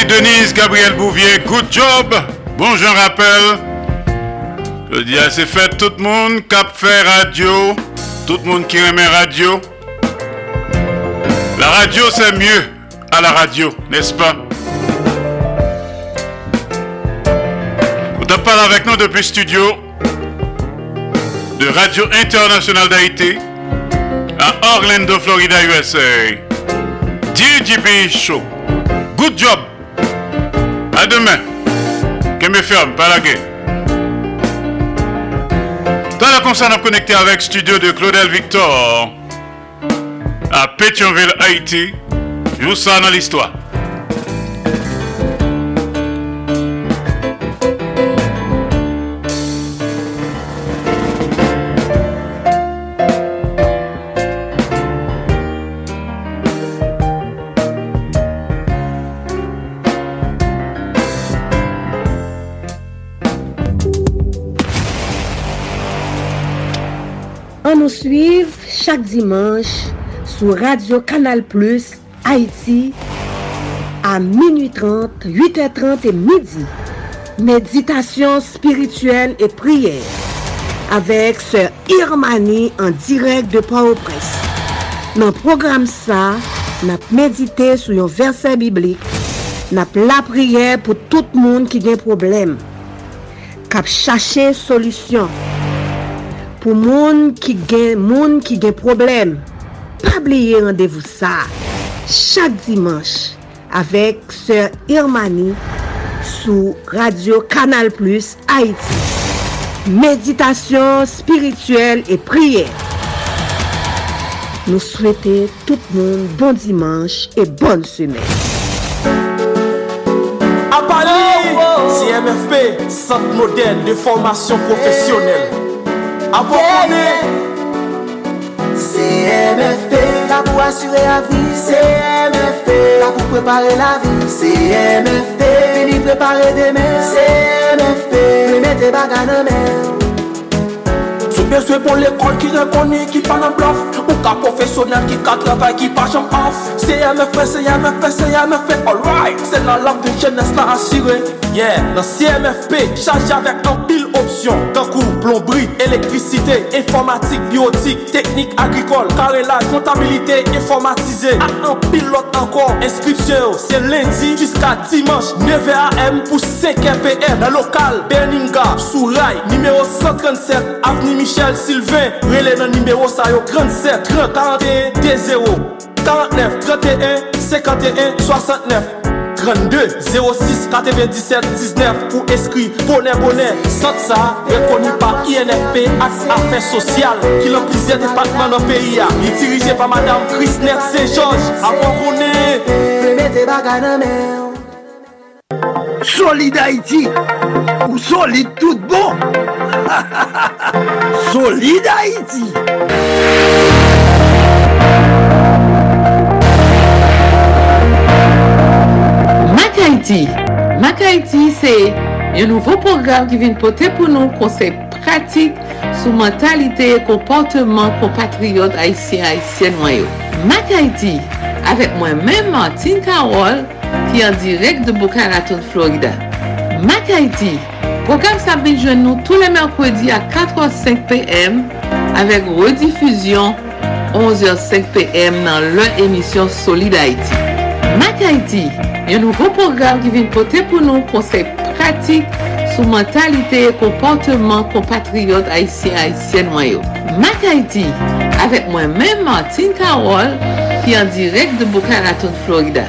Denise Gabriel Bouvier, good job. Bon, je rappelle. Je dis à c'est fait tout le monde, cap fait radio, tout le monde qui aime radio. La radio c'est mieux à la radio, n'est-ce pas? Vous êtes parlé avec nous depuis studio de Radio Internationale d'Haïti à Orlando, Florida, USA. DJB Show. Good job. Demain. Que me ferme, pas la guerre. Dans la concerne à connecter avec studio de Claudel Victor à Pétionville, Haïti. Joue ça dans l'histoire. chak dimanche sou Radio Kanal Plus Haiti a minuit 30, 8h30 et midi. Méditation spirituelle et prière avec Sœur Irmani en direct de Port-au-Prince. Nan program sa, nap medite sou yon verse biblik, nap la prière pou tout moun ki gen problem. Kap chache solusyon. pou moun ki gen, moun ki gen problem. Pabliye randevou sa, chak dimanche, avek Sir Irmani sou Radio Kanal Plus Haiti. Meditasyon spirituel e priye. Nou souwete tout moun bon dimanche e bon semen. A Paris, CMFP, Sante Modèle de Formation Professionnelle. À CMFP, la pour assurer la vie, CMFP, la pour préparer la vie, CMFP, venir préparer demain, CMFP, mettez bagarre dans main. Sou beswe pou l'ekol ki reponi ki pa nan blof Ou ka profesyonel ki ka travay ki pa jam off. CMFP, CMFP, CMFP, alright Se nan lak de jenes la asire Yeah, nan CMFP, chaje avèk an pil opsyon Kankou, plombri, elektrisite, informatik, biotik, teknik agrikol Karelaj, kontabilite, informatize Ak an pil lot ankor, inskripsyon yo Se lendi, jiska dimanche, 9am pou 5pm Nan lokal, Berninga, Souraï, nimeyo 137 Avni Michel Sylvain, rele nan nimeyo sayo 37 30, 41, 20 49, 31, 51, 69 32 06 97 19 Pou eskri, bonè bonè Sot sa, rekoni pa INFP Aks afè sosyal Ki lò plizè depatman nan peyi ya. Li dirije pa madame Krisner Saint-Georges. Avon konè Fèmè bagay nan mè Solide Haïti. Ou solide tout bon. Solide Haïti. Haiti Mak Haiti se yon nouvo program ki vin pote pou nou konsep pratik sou mentalite e komportman kompatriyot Haitien-Haitien wanyo. Mak Haiti avek mwen men Martin Karol ki an direk de Bukaraton, Florida. Mak Haiti Program sa bin jwen nou tou le merkwedi a 4h05 pm avek redifuzyon 11h05 pm nan lè emisyon Solid Haiti. Mak Haiti, yon nou vo program ki vin pote pou nou konsey pratik sou mentalite e komportman kompatriyot Haitien-Haitien mayo. Mak Haiti, mwen men Martin Karol ki an direk de Bukaraton, Florida.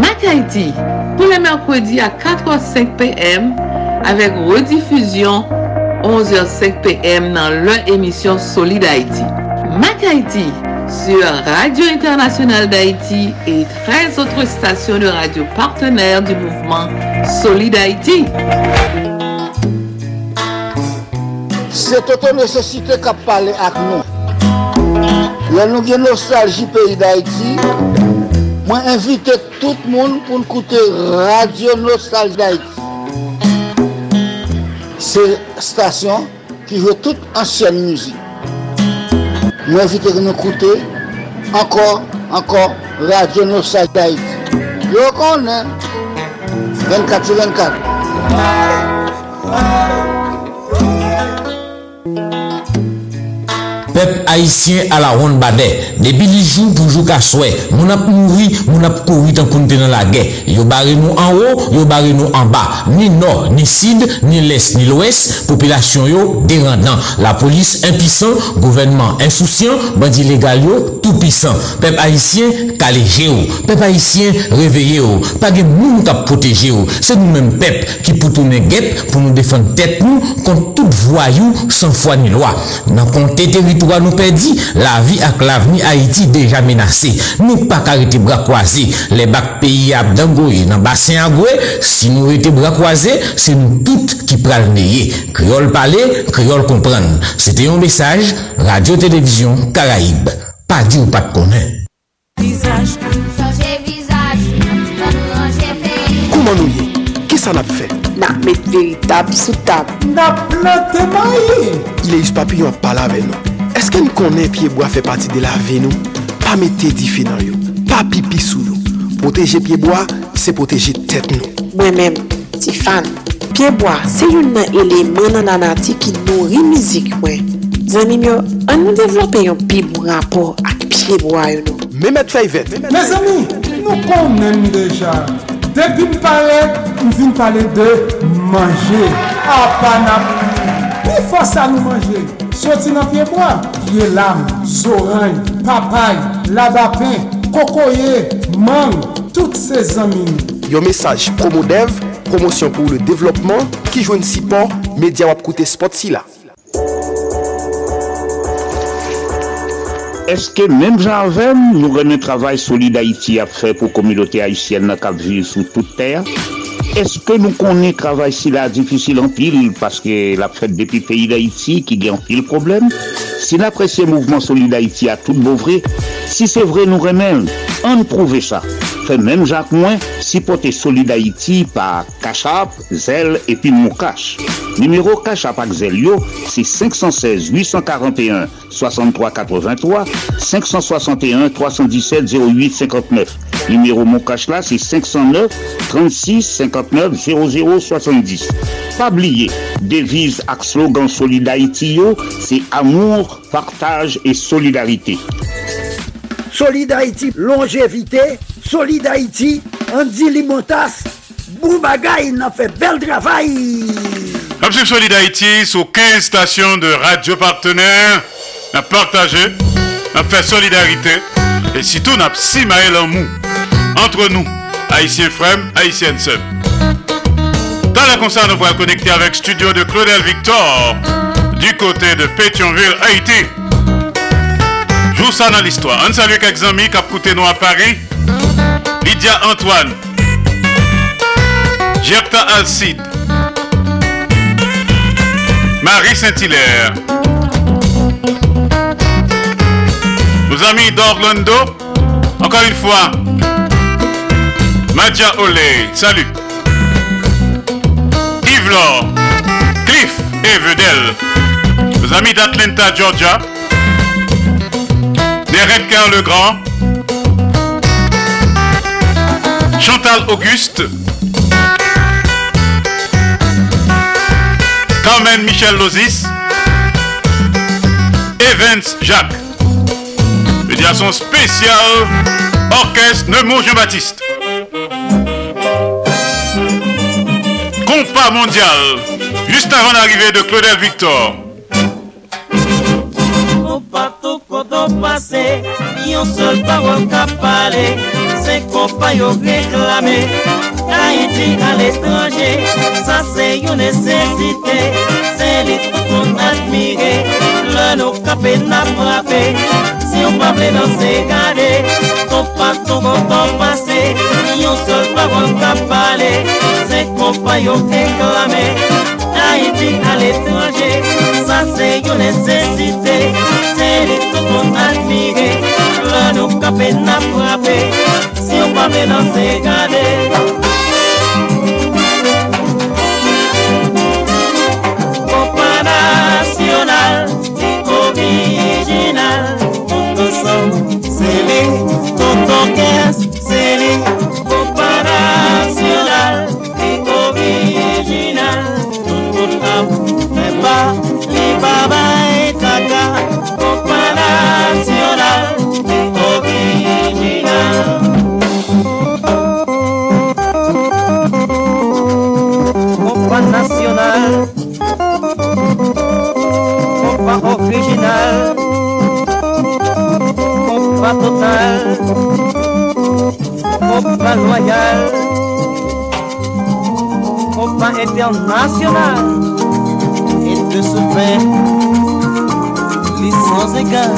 Mak Haiti, pou le merkwedi a 4h05 pm avek redifuzyon 11h05 pm nan lè emisyon Solid Haiti. Mak Haiti, sur Radio Internationale d'Haïti et 13 autres stations de radio partenaires du mouvement Solid Haïti. C'est auto nécessité qu'a parlé avec nous. Là, nous avons nostalgie pays d'Haïti. Moi, invite tout le monde pour écouter Radio Nostalgie d'Haïti. C'est station qui joue toute ancienne musique. Nous invitons à nous écouter encore, encore Radio Nostalgie d'Haïti. Yo connaît 24 sur 24. pep haisyen ala ron bade. Depi li jou pou jou ka swè, moun ap mouri, moun ap kouri tan konten nan la gè. Yo bare nou an ou, yo bare nou an ba. Ni nor, ni sid, ni les, ni lwes, popilasyon yo derandan. La polis impisan, gouvenman insousyan, bandi legal yo tout pisan. Pep haisyen kaleje ou, pep haisyen reveye ou, page moun kap proteje ou. Se nou men pep ki pou toune gep pou nou defan tet nou kont tout voyou san fwa ni lwa. Nan konte teritou nous perdit, la vie avec l'avenir Haïti déjà menacé? Nous pas arrêter bras croisés. Les bacs pays à Dangoye, dans bassin à si nous étions bras croisés, c'est nous toutes qui le Créole parler, créole comprendre. C'était un message, Radio-Télévision Caraïbe. Pas dit ou pas de connaître. Comment nous y Qui ça n'a fait? N'a mettre véritable sous table. N'a planté maïe. Il est juste papillon à parler avec nous. Eske nou konen piyeboa fe pati de la ve nou? Pa mette di fe nan yo, pa pipi sou yo. Proteje piyeboa, se proteje tet nou. Mwen men, ti fan, piyeboa se yon nan eleman nan anati ki nou rimizik mwen. Zanim yo, an nou devlope yon pi bon rapor ak piyeboa yo nou. Mwen met Mehmet Fayvet. Me zami, nou konen deja. Depi m pale, m vin pale de manje. A panap. pi fos a nou manje. Soti nan pieboa, ye lam, zoran, papay, labapen, kokoye, man, tout se zamin. Yo mesaj promo dev, promosyon pou le devlopman, ki jwen si pon, media wap koute spot si la. Eske menm jan vèm nou rene travay soli d'Haïti ap fè pou kominote Haïtienne kap vive sou tout ter? Eske nou konen travay si la difisil an pil paske la fèd depi peyi d'Haïti ki gen pil problem? Si n'apresye mouvment soli d'Haïti a tout bouvre, si se vre nou remen, an prouve sa. Men jak mwen, si pote soli d'Haïti pa Kachap, Zel epi Moukache. Numero Kachap ak Zel yo, si 516-841-6383, 561-317-0859. Numero Moukache la, si 509-36-59-0070. Pabliye, deviz ak slogan soli d'Haïti yo, si amour, partaj et solidarite. Soli d'Haïti, longevite, Solid Haïti, Andy Limotas, Boubagaï, n'a fait bel travail. Solid Haïti, sur 15 stations de radio partenaires, a partagé, a fait solidarité, et surtout n'a si en mou, entre nous, Haïtiens frères, Haïtiennes sœurs. Dans la concert, nous pourrons connecter avec studio de Claudel Victor, du côté de Pétionville, Haïti. Joue ça dans l'histoire. Un salut quelques amis qui ont nous à Paris. Lydia Antoine, Gerta Alcide, Marie Saint-Hilaire, nos amis d'Orlando, encore une fois, Madia Oley, salut, Yves Laure, Cliff et Vedel, nos amis d'Atlanta, Georgia, Neredker le Grand, Chantal Auguste, Carmen Michel Lozis, Evans Jacques. Médiation spéciale, orchestre Nemo Jean-Baptiste. Compas mondial, juste avant l'arrivée de Claudel Victor. Pato kodo pase, yon sol parol ka pale se kompa yo reklame Haiti al etranje, sa se yon nesesite Se li kon admire, le nou kape na prape Si yon pable nan se gade, ton paton kon ton pase Yon sol parol kap pale, se kompa yo reklame Haiti al etranje, sa se yon nesesite Se li kon admire, le nou kape na prape Si on Loyal Copa international Et de ce fait Licence égale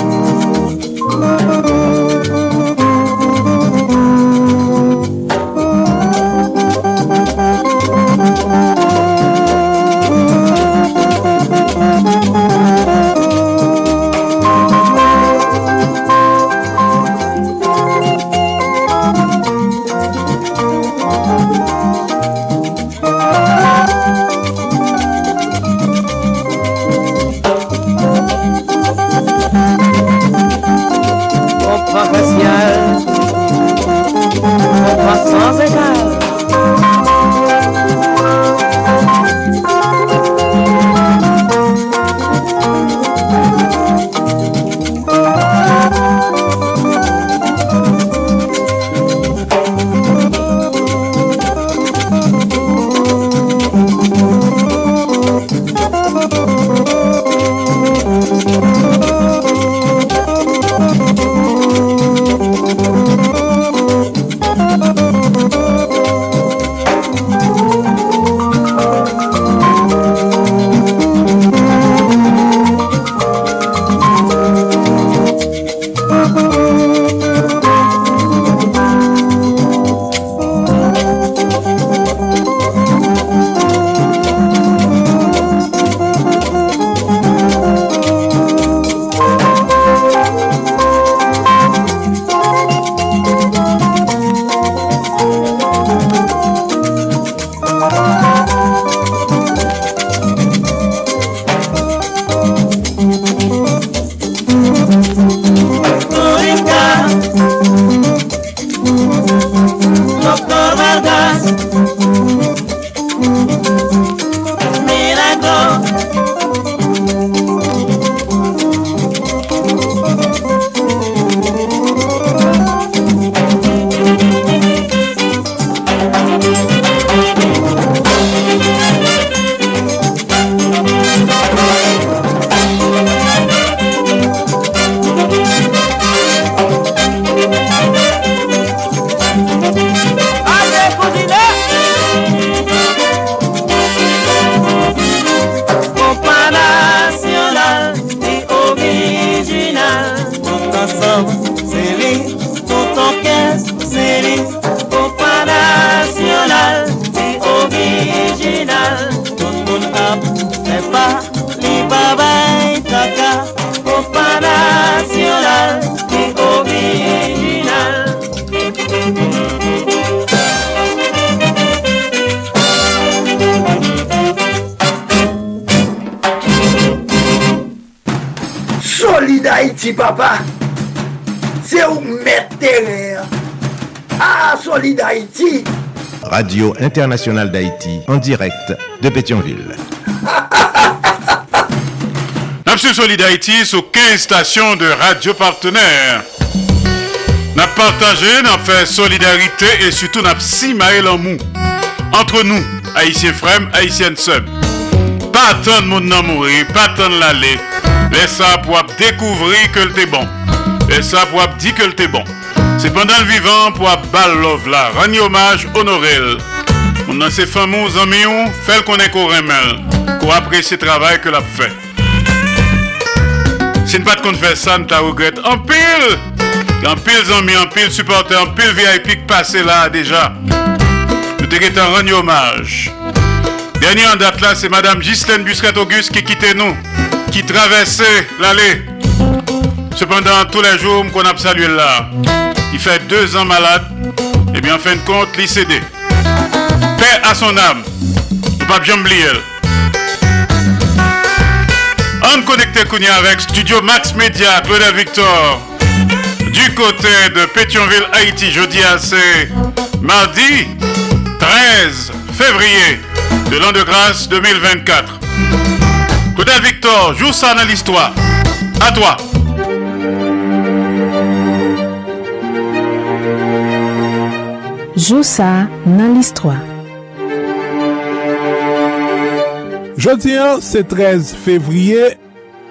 Papa. C'est où mettre terre. Ah, Solid Haïti. Radio Internationale d'Haïti en direct de Pétionville. Napsu Solid Haïti sous 15 stations de radio partenaires. N'a partagé, n'a fait solidarité et surtout n'a simaé l'amour. Entre nous, Haïtiens frères, Haïtiennes sœurs. Pas attendre mon nom mourir, pas attendre l'aller. Laisse ça pour découvrir que le bon. Laisse ça pour dire que le bon. C'est pendant le vivant pour bal love là, rendre hommage, honorer. On a ces fameux amis, fait qu'on est qu'on remet, qu'on apprécie le travail que l'a fait. Si ne pas de faire ça, nous regrette en pile. En pile amis, en pile supporters, en pile VIP qui passé là déjà. Nous te rendre hommage. Dernier en date là, c'est Madame Ghislaine Busquet-Auguste qui quittait nous, qui traversait l'allée. Cependant, tous les jours qu'on a salué là, il fait deux ans malade, et bien en fin de compte, l'ICD. Paix à son âme. Bien oublier. On connecté Kounia avec Studio Max Media, Claude Victor. Du côté de Pétionville, Haïti, jeudi à c'est mardi 13 février de l'an de grâce 2024. Claude Victor, joue ça dans l'histoire. À toi. Jou sa nan listwa. Jodi an, se 13 fevriye,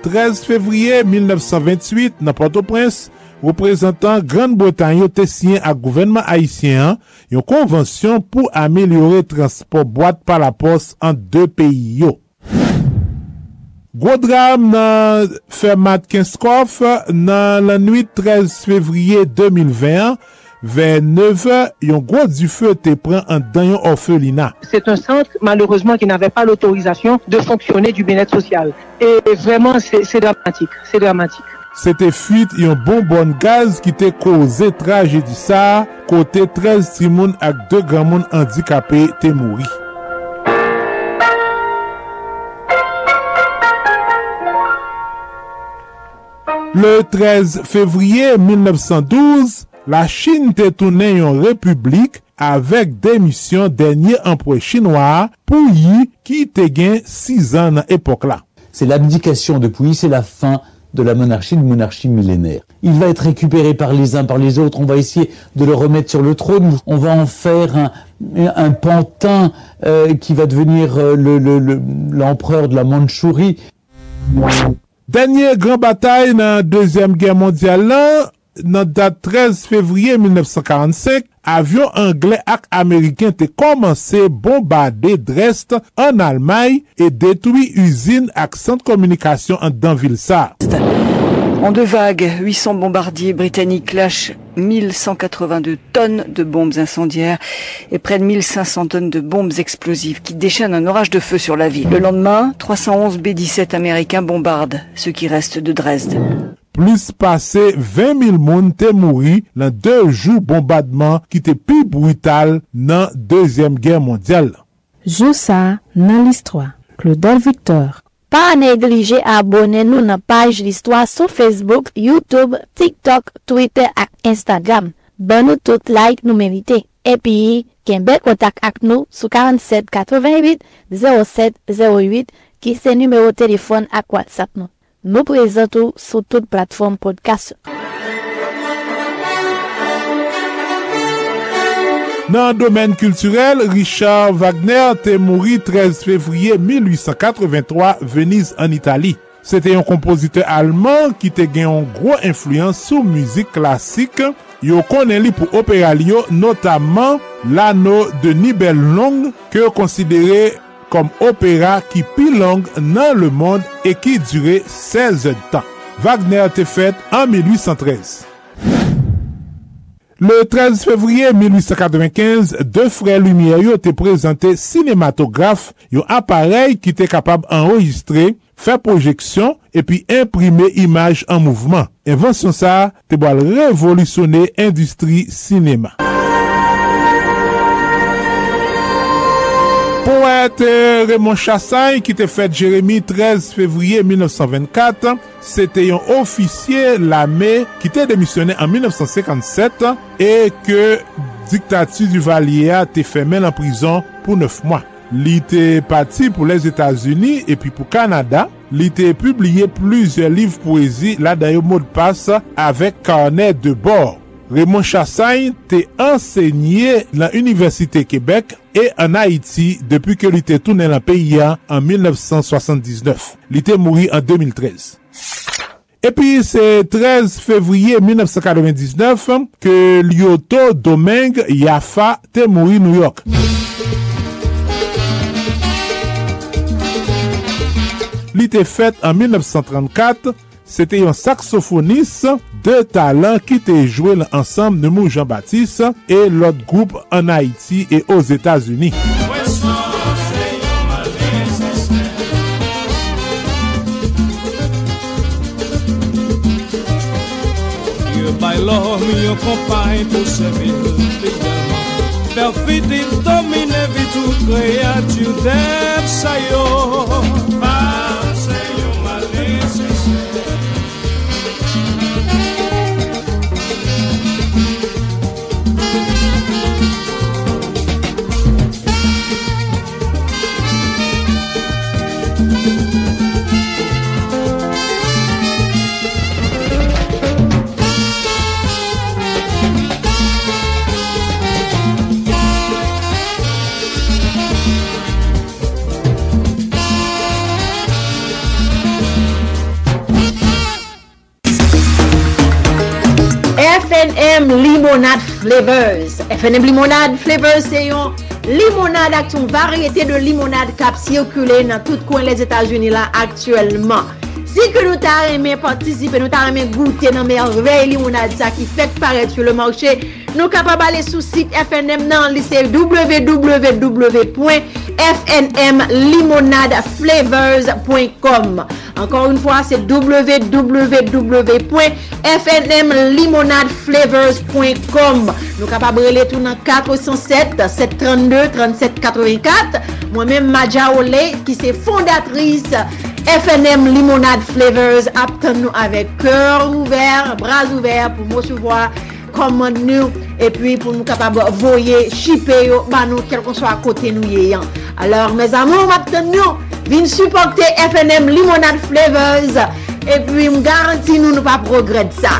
13 fevriye 1928, nan Port-au-Prince, reprezentant Gran-Bretagne yo te siyen ak gouvenman Haitien yon konvansyon pou amelyore transport boat pa la pos an de peyi yo. Godram nan Fermat Kinskov nan lan 8 13 fevriye 2021, vers 9h, yon gros du feu te pren en dayon orphelinat. C'est un centre, malheureusement, qui n'avait pas l'autorisation de fonctionner du bien-être social. Et vraiment, c'est dramatique. C'est dramatique. C'était fuite yon bonbon gaz qui te causé tragédie ça, côté 13 timoun ak 2 gramoun moun te mouri. Le 13 février 1912, la Chine te tounen yon republik avek demisyon denye chinois Pouyi ki te gen 6 an nan epok. C'est l'abdication de Pouyi, c'est la fin de la monarchie, une monarchie millénaire. Il va être récupéré par les uns, par les autres, on va essayer de le remettre sur le trône, on va en faire un, pantin euh, qui va devenir euh, l'empereur le, le, de la Mandchourie. Danyer gran batay nan Dezyem Gen Mondial lan, nan dat 13 fevriye 1945, avyon Anglè ak Ameriken te komanse bombade Dresd an Almay e detwi usine ak sent komunikasyon an Danvilsa. En deux vagues, 800 bombardiers britanniques lâchent 1182 tonnes de bombes incendiaires et près de 1500 tonnes de bombes explosives qui déchaînent un orage de feu sur la ville. Le lendemain, 311 B-17 américains bombardent ce qui reste de Dresde. Plus pase 20 000 moun te mouri nan 2 jou bombardman ki te pi brutal nan 2e Gère Mondial. Jou sa nan. Claudel Victor Pa neglije abone nou nan paj listwa sou Facebook, Youtube, TikTok, Twitter ak Instagram. Ban nou tout like nou merite. Epi, ken bel kontak ak nou sou 4788 0708 ki se numero telefon ak WhatsApp nou. Nou prezentou sou tout platform podcast. Nan domen kulturel, Richard Wagner te mouri 13 fevriye 1883 Venise an Itali. Se te yon kompozite alman ki te gen yon gro influence sou muzik klasik. Yo konen li pou opera li yo, notaman l'ano de Nibelung ke yo konsidere kom opera ki pi long nan le mond e ki dure 16 tan. Wagner te fet an 1813. Le 13 fevriye 1895, de frè Lumière yo te prezante sinematograf yo aparey ki te kapab enregistre, fè projeksyon, epi imprime imaj an mouvman. Invensyon sa, te boal revolisyonne industri sinema. Poète Raymond Chassagne ki te fète Jérémy 13 février 1924, se te yon ofisye lame ki demisyonè en 1957 e ke diktatu du Valier te fèmèl en prison pou 9 mwa. li te pati pou les Etats-Unis epi pou Kanada, li te publie plusieurs livres poésie la dayo mot passe avek karnet de bord. Raymond Chassagne te ensegnye la Université Québec e an Haïti depi ke li te toune la PIA en 1979. Li te mouri en 2013. E pi se 13 fevriye 1999 ke Lyoto Domingue Yafa te mouri New York. Li te fet en 1934, se te yon saxofoniste de talent ki te jwel ansam Nemou Jean-Baptiste e lot group an Haiti e os Etats-Unis. Bailò mio compagno tu sei fidelmente Del fiti domine vitu creatu del saio Ma FNM Limonade Flavors. FNM Limonade Flavors se yon limonade ak ton varyete de limonade kap sirkule nan tout kwen les Etats-Unis la aktuelman. Si ke nou ta reme partisipe, nou ta reme goute nan merveil li moun adisa ki fet paret sou le manche, nou kapab ale sou sit FNM nan lise www.fnmlimonadeflavors.com Ankon un fwa se www.fnmlimonadeflavors.com Nou kapab rele tou nan 407-732-3784 Mwen men Maja Ole ki se fondatris FNM Limonade Flavors aptan nou avek kèr ouver, braz ouver pou mou souvoi komand nou e pi pou nou kapab voye, shipe yo ban nou kel kon so a kote nou ye yan. Alors, mes amou, aptan nou vin supporte FNM Limonade Flavors e pi m garanti nou nou pa progred sa.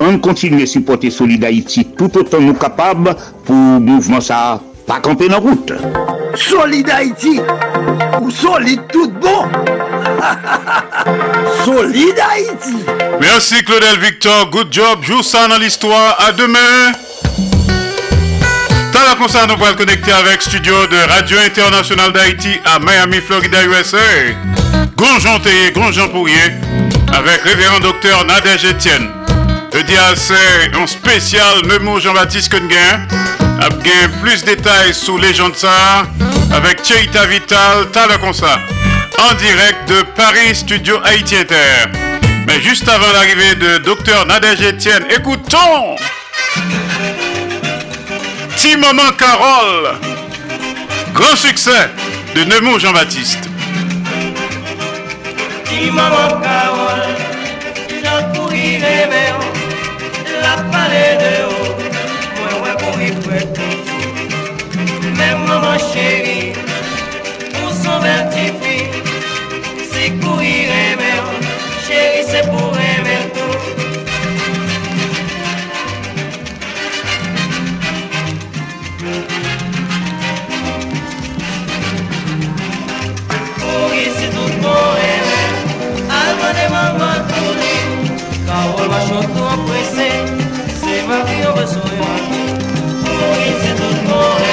On continue supporter Solid Haïti tout autant nous capables pour mouvement ça pas camper dans route. Solid Haïti ou solide tout bon. solide Haïti. Merci Claudel Victor, good job, joue ça dans l'histoire. À demain. Dans la concert, nous pourrons connecter avec studio de Radio Internationale d'Haïti à Miami, Florida, USA. Gonjon Théier, Gonjon Pourrier, avec révérend docteur Nadège Etienne. Je dis c'est un spécial Memo Jean-Baptiste Conguin. Avec plus de détails sur Légende ça avec Cheita Vital, Tala Consa. En direct de Paris, studio Haïti Inter. Mais juste avant l'arrivée de Docteur Nadège Etienne, écoutons Petit Carole. Grand succès de Nemo Jean-Baptiste. Petit moment Carole, pour y son vertifi, c'est pour aimer ma vie on besoin Mourir c'est tout mon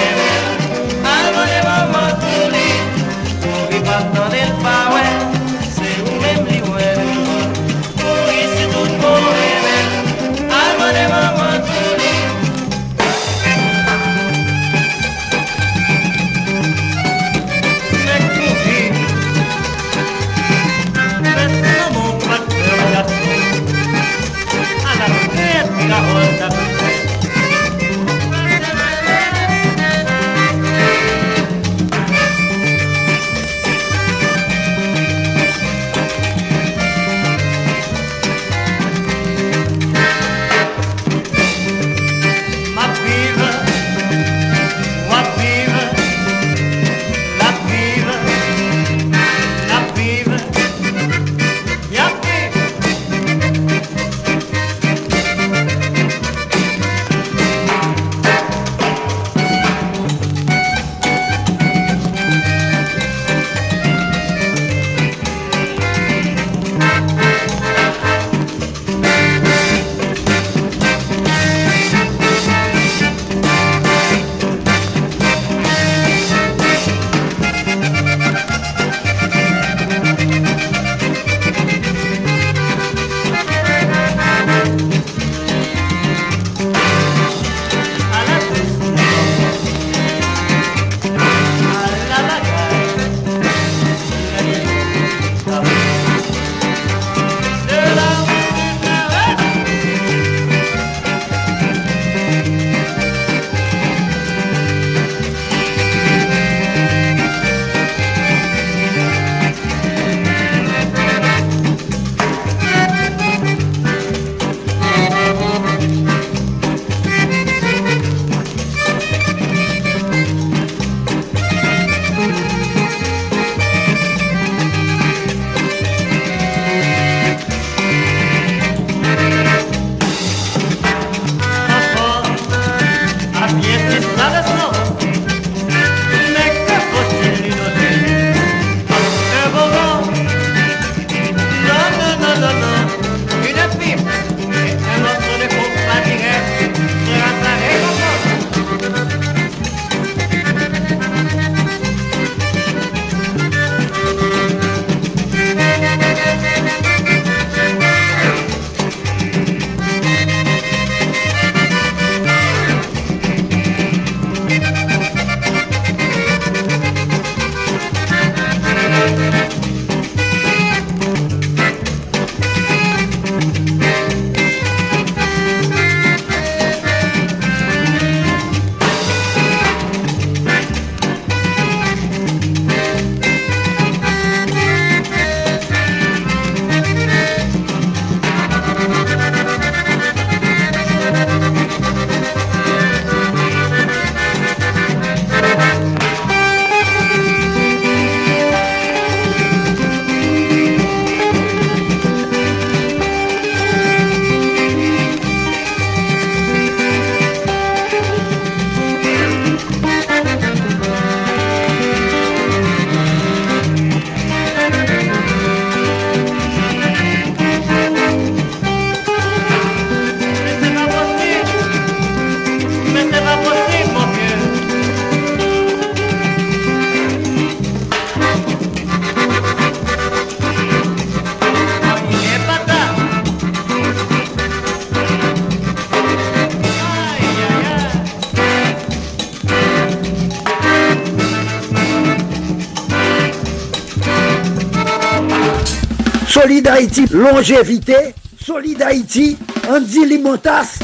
Longévité. Solid Haïti, Andy Limotas,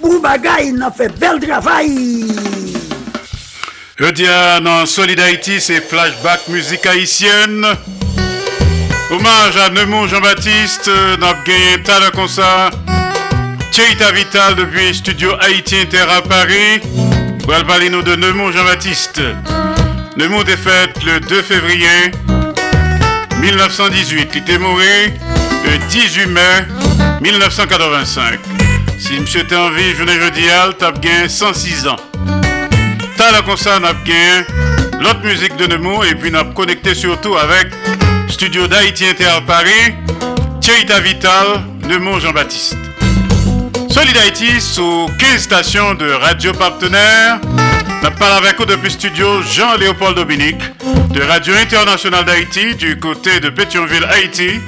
Boubagaï, n'a fait bel travail. Je dis Solid c'est flashback musique haïtienne. Hommage à Nemo Jean-Baptiste, dans gagné comme ça. Tcheita Vital depuis Studio Haïti Inter à Paris. Nous de Nemo Jean-Baptiste. Nemo est le 2 février 1918. Il était mort le 18 mai 1985. Si monsieur était en vie, ne jeudi, t'as gagné 106 ans. T'as la concert, n'a gagné l'autre musique de Nemo et puis n'a connecté surtout avec Studio d'Haïti Inter Paris, Tcheita Vital, Nemo Jean-Baptiste. Solid Haïti sous 15 stations de radio partenaires. N'a parlé avec vous depuis studio Jean-Léopold Dominique de Radio Internationale d'Haïti du côté de Pétionville, Haïti.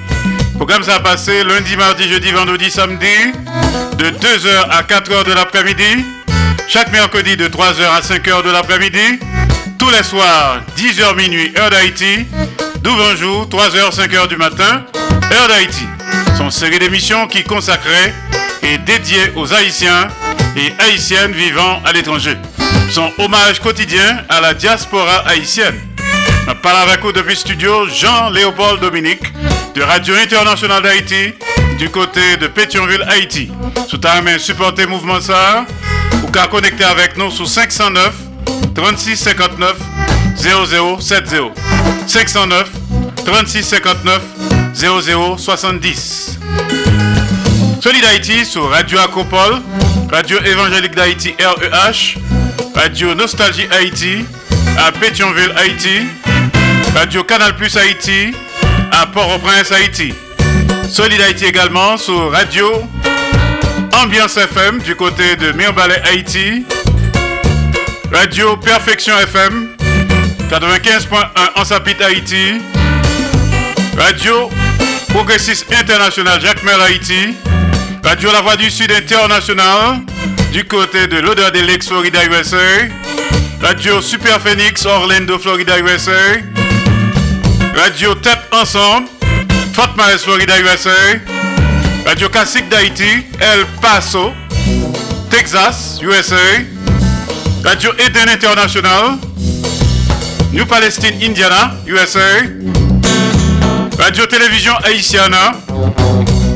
Programme ça a passé lundi, mardi, jeudi, vendredi, samedi de 2h à 4h de l'après-midi. Chaque mercredi de 3h à 5h de l'après-midi. Tous les soirs, 10h minuit, heure d'Haïti. 12 jour, 3h, 5h du matin, heure d'Haïti. Son série d'émissions qui consacrait et dédiée aux Haïtiens et Haïtiennes vivant à l'étranger. Son hommage quotidien à la diaspora haïtienne. Je parle avec vous depuis studio Jean-Léopold Dominique de Radio Internationale d'Haïti du côté de Pétionville, Haïti. Sous ta main, supporter Mouvement ça, ou qu'à connecter avec nous sous 509 36 59 0070. 509 36 59 0070. Solid Haïti sur Radio Acropole, Radio Évangélique d'Haïti REH, Radio Nostalgie Haïti à Pétionville Haïti, Radio Canal Plus Haïti à Port-au-Prince Haïti. Solid Haïti également sur Radio Ambiance FM du côté de Mirbalet Haïti, Radio Perfection FM 95.1 en Sapit Haïti, Radio Progressiste International Jacques Mer Haïti, Radio La Voix du Sud International du côté de l'odeur des Lakes Florida USA, Radio Super Phoenix Orlando Florida USA, Radio Tête Ensemble Fort Myers Florida USA, Radio Classique d'Haïti El Paso, Texas USA, Radio Eden International, New Palestine Indiana USA, Radio Télévision Haïtiana,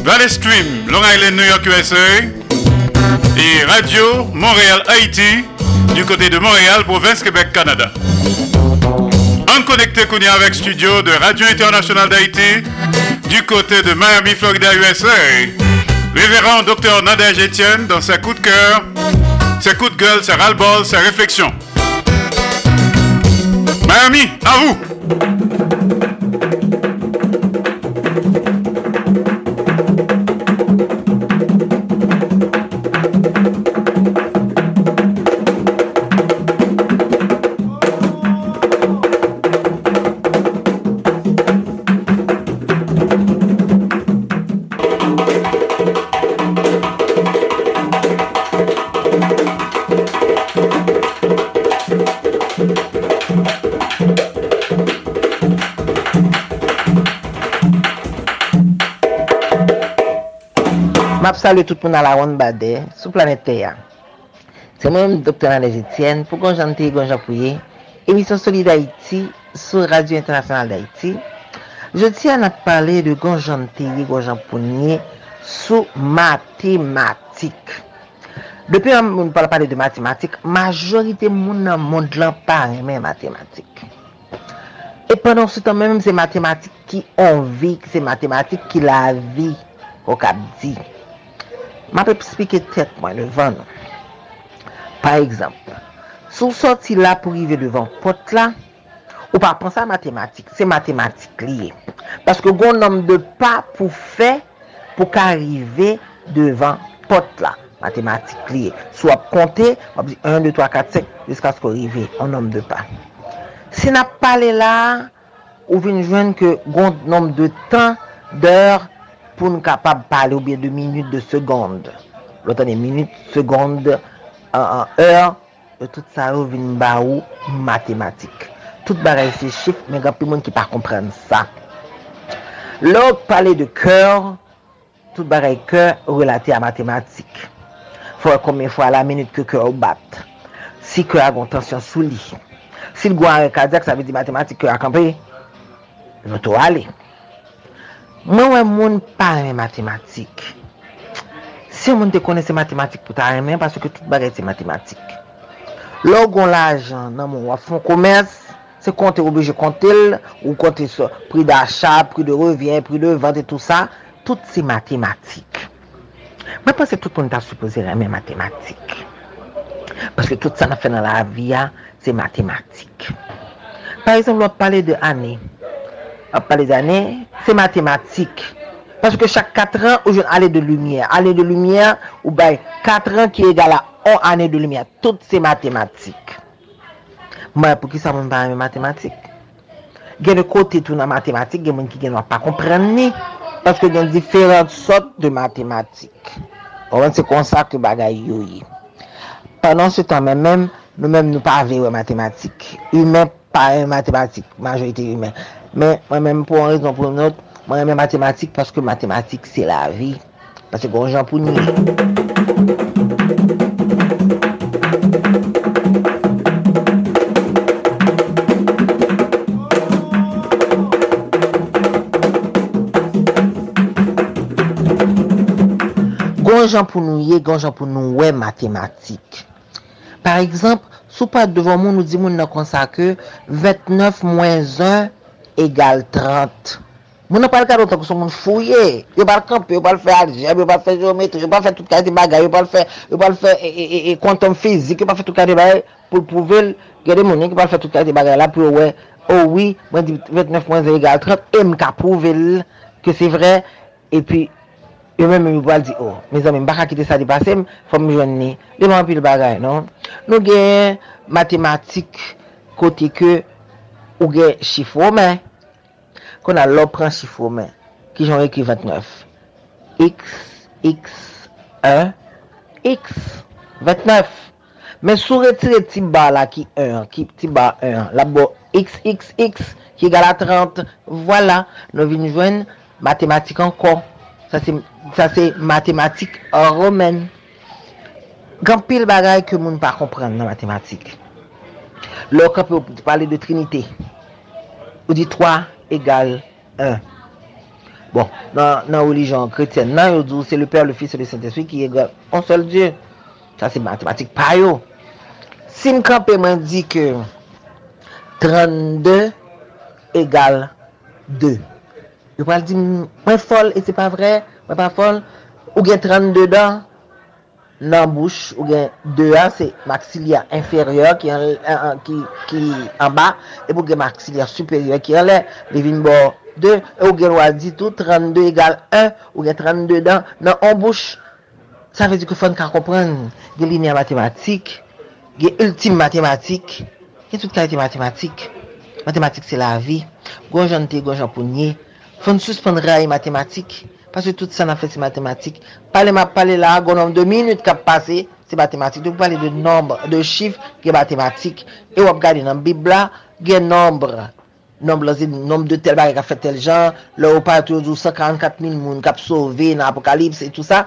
Valley Stream Long Island New York USA et Radio Montréal Haïti du côté de Montréal, province Québec, Canada. En connecté qu'on avec studio de Radio Internationale d'Haïti du côté de Miami, Florida, USA. Révérend Dr Nadège Etienne dans ses coups de cœur, ses coups de gueule, ses ras-le-bol, ses réflexions. Miami, à vous! Map salwe tout moun ala wan bade sou planete ya. Se mwen Dr. Nadej Etienne pou konjante Gonjante Gonjapouye, emisyon Soli d'Haïti sou Radio Internationale d'Haïti. Je ti an ap pale de konjante Gonjante Gonjapouye sou matematik. Depi an moun pale pale de matematik, majorite moun nan moun dlan pare men matematik. E penon sou tan men mwen se matematik ki anvi, se matematik ki la vi, ou kap di. Ma pe spike tet mwen levan. Par ekzamp, sou soti la pou rive devan pot la, ou pa pon sa matematik, se matematik liye. Paske goun nom de pa pou fe pou ka rive devan pot la. Matematik liye. Sou ap konte, ap di 1, 2, 3, 4, 5, jiska sko rive, an nom de pa. Se na pale la, ou vin jwen ke goun nom de tan, dèr, pou nou kapab pale ou bien de minute, de seconde. Lotane, minute, seconde, an, an, eur, tout sa ou vin ba ou matematik. Tout bagay se chif, men gapi moun ki pa komprende sa. Lò, pale de kèr, tout bagay kèr, relate a matematik. Fò konmen fwa la minute ke kèr ou bat. Si kèr a gon tansyon sou li. Si l gwa an rekadek, sa vi di matematik kèr a akampe, joto ale. Mwen wè moun pa reme matematik. Se si moun te kone se matematik pou ta reme, paswe ke tout bagay se matematik. Lò gon ajan nan moun wafon komers, se konte obje kontel, ou konte so, pri d'achat, pri de revyen, pri de vante, tout sa, tout se matematik. Mwen pense tout moun ta suppose reme matematik. Paske tout sa na fè nan la avya, se matematik. Par exemple, lò pale de ane, ap pale les anè, se matematik. Paske chak 4 an ou joun alè de lumiè. Alè de lumiè ou bay 4 an ki egal a 1 ane de lumiè. Tout se matematik. Mwen pou ki sa mwen pa anè matematik? Gen de kote tou nan matematik, gen mwen ki gen wap pa kompren ni. Paske gen diferent sot de matematik. Owen se konsak ke bagay yoye. Panan se tan men men, nou men nou pa avewe matematik. Yumen pa en matematik, majorite yumen. Men, mwen men pou an rezon pou not, mwen menm matematik, paske matematik se la vi. Paske gonjan pou ni. Gonjan pou nou ye, gonjan pou nou we matematik. Par eksemp, sou pa devon moun nou di moun nan konsa ke 29 mwen 1 egal 30. Moun an pal kado tan kousou moun fouye. Yo pal kampe, yo pal fe aljeb, yo pal fe geometri, yo pal fe tout kade bagay, yo pal fe, yo pal fe e, e, e, e konton fizik, yo pal fe tout kade bagay pou pouvel gade moun yon ki pal fe tout kade bagay la pou we, oh oui, mwen di 29.0 egal 30, e mka pouvel ke se vre, e pi yo men men mi wal di, oh, me zan men baka kite sa di basem, fòm mi joun ni. Yo nan pil bagay, non? Nou gen matematik kote ke ou gen chif romen, kon a lop pran chif romen, ki jan ekri 29. X, X, 1, X, 29. Men sou retire ti ba la ki 1, ki ti ba 1, la bo X, X, X, ki gala 30. Voilà, nou vin jwen matematik anko. Sa se matematik romen. Gan pil bagay ke moun pa kompren nan matematik. Lò kap yo pale de trinite. Ou di 3 egal 1. Bon, nan, nan religion kretien nan yo djou se le Père, le Fils et le Saint-Esprit ki egal 1 sol Dieu. Sa se matematik payo. Si e m kapè man di ke 32 egal 2. Yo pal di mwen fol e se pa vre, mwen pa fol, ou gen 32 dan, nan bouch ou gen 2 an, se maksilia inferyor ki, ki, ki an ba e pou gen maksilia superyor ki an le le vin bo 2 e ou gen wadi tou 32 egal 1 ou gen 32 dan nan an bouch sa vezi ki fon ka kompren gen linea matematik gen ultim matematik gen tout kalite matematik matematik se la vi gwen jante gwen jampounye fon suspon ray matematik Paske tout sa nan fe se matematik. Pale ma pale la, goun gonom de minute kap pase, se matematik. Dou pale de nombre, de chif, gen matematik. E wap gade nan bibla, gen nombre. Nombre de tel bagay kap fe tel jan, le ou pale tou dou 144 min moun kap sove nan apokalips et tout sa.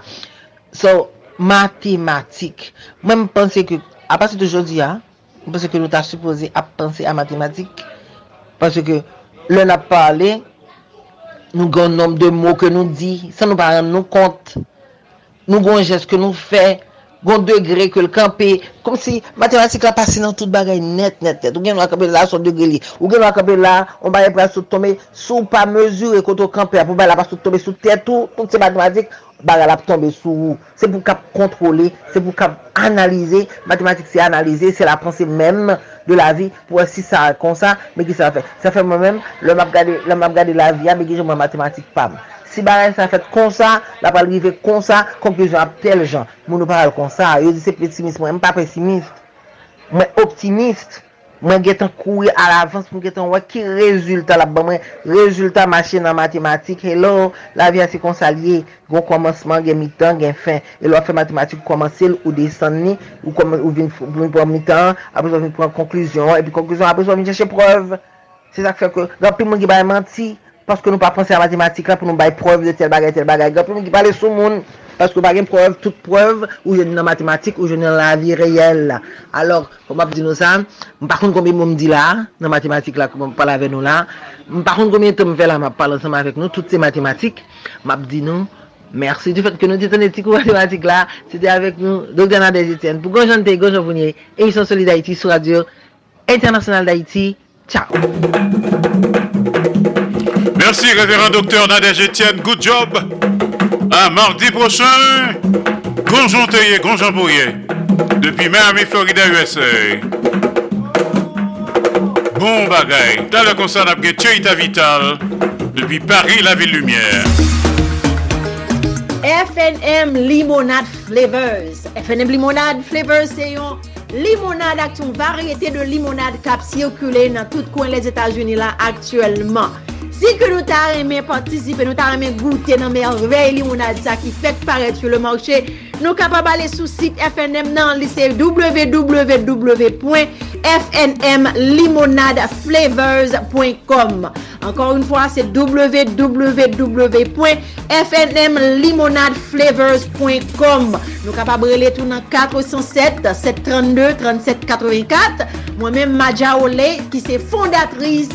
So, matematik. Mwen mpense ke, apase de jodi ya, mpense ke nou ta suppose ap pense a matematik. Paske ke, lè nan pale, Nou gen nom de mou ke nou di, sa nou pa ren nou kont. Nou gen jes ke nou fe, gen degre ke l kampe, kom si matematik la pase nan tout bagay net, net, net. Ou gen nou akabe la, son degre li. Ou gen nou akabe la, ou ba repre sou tome sou pa mezur e koto kampe, apou ba la pa sou tome sou tetou, tout se matematik, bagal ap tombe sou ou. Se pou kap kontrole, se pou kap analize, matematik se analize, se la pense mèm de la vi, pou wè si sa kon sa, mè ki sa fè. Sa fè mè mèm, lè m ap gade la vi, mè ki jè mè matematik pam. Si barè sa fèt kon sa, la pal rive kon sa, konklujon ap tel jan. Moun nou paral kon sa, yo di se pesimist, mwen m pa pesimist, mwen optimist. Mwen getan kouye al avans, mwen getan wè ki rezultat la ban mwen, rezultat machè nan matematik, hello, la vi ase konsalye, gon komansman gen mitan, gen fin, hello, fè matematik komanse ou desan ni, ou, koman, ou vin pou an mitan, apos so vin pou an konklusyon, epi konklusyon, apos so vin chèche preuve, se sa fè kè, pi mwen ki bay manti, paske nou pa pronse an matematik la pou nou bay preuve de tel bagay, tel bagay, gapi mwen ki pale sou moun, paske bagay preuve, tout preuve, ou jen nan matematik, ou jen nan la vi reyel la. Alors, pou map di nou sa, m pa koun konbi moun di la, nan matematik la, kou m pale ave nou la, m pa koun konbi ente m ve la, m pale ansama avek nou, tout se matematik, map di nou, mersi du fet ke nou diton etikou matematik la, se te avek nou, dok dena de Etienne, pou gonjante, gonjanvounye, emisyon soli d'Haïti, sou radio, internasyonal d'Haïti, ciao! Merci, révérend docteur Nadège Etienne. Good job. à mardi prochain, Gonjon Théier, Gonjon Bourrier, depuis Miami, Florida, USA. Bon bagaille. T'as le concert d'Abgué Tcheïta Vital, depuis Paris, la ville lumière. FNM Limonade Flavors. FNM Limonade Flavors, c'est une limonade avec une variété de limonade qui a circulé dans tout coin les États-Unis là actuellement. Si ke nou ta reme partisipe, nou ta reme goute nan merveil limonade sa ki fek paret sou le manche, Nou kapab ale sou sit FNM nan lise www.fnmlimonadeflavors.com Ankor un fwa se www.fnmlimonadeflavors.com Nou kapab rele tou nan 407 732 3784 Mwen men Madja Ole ki se fondatris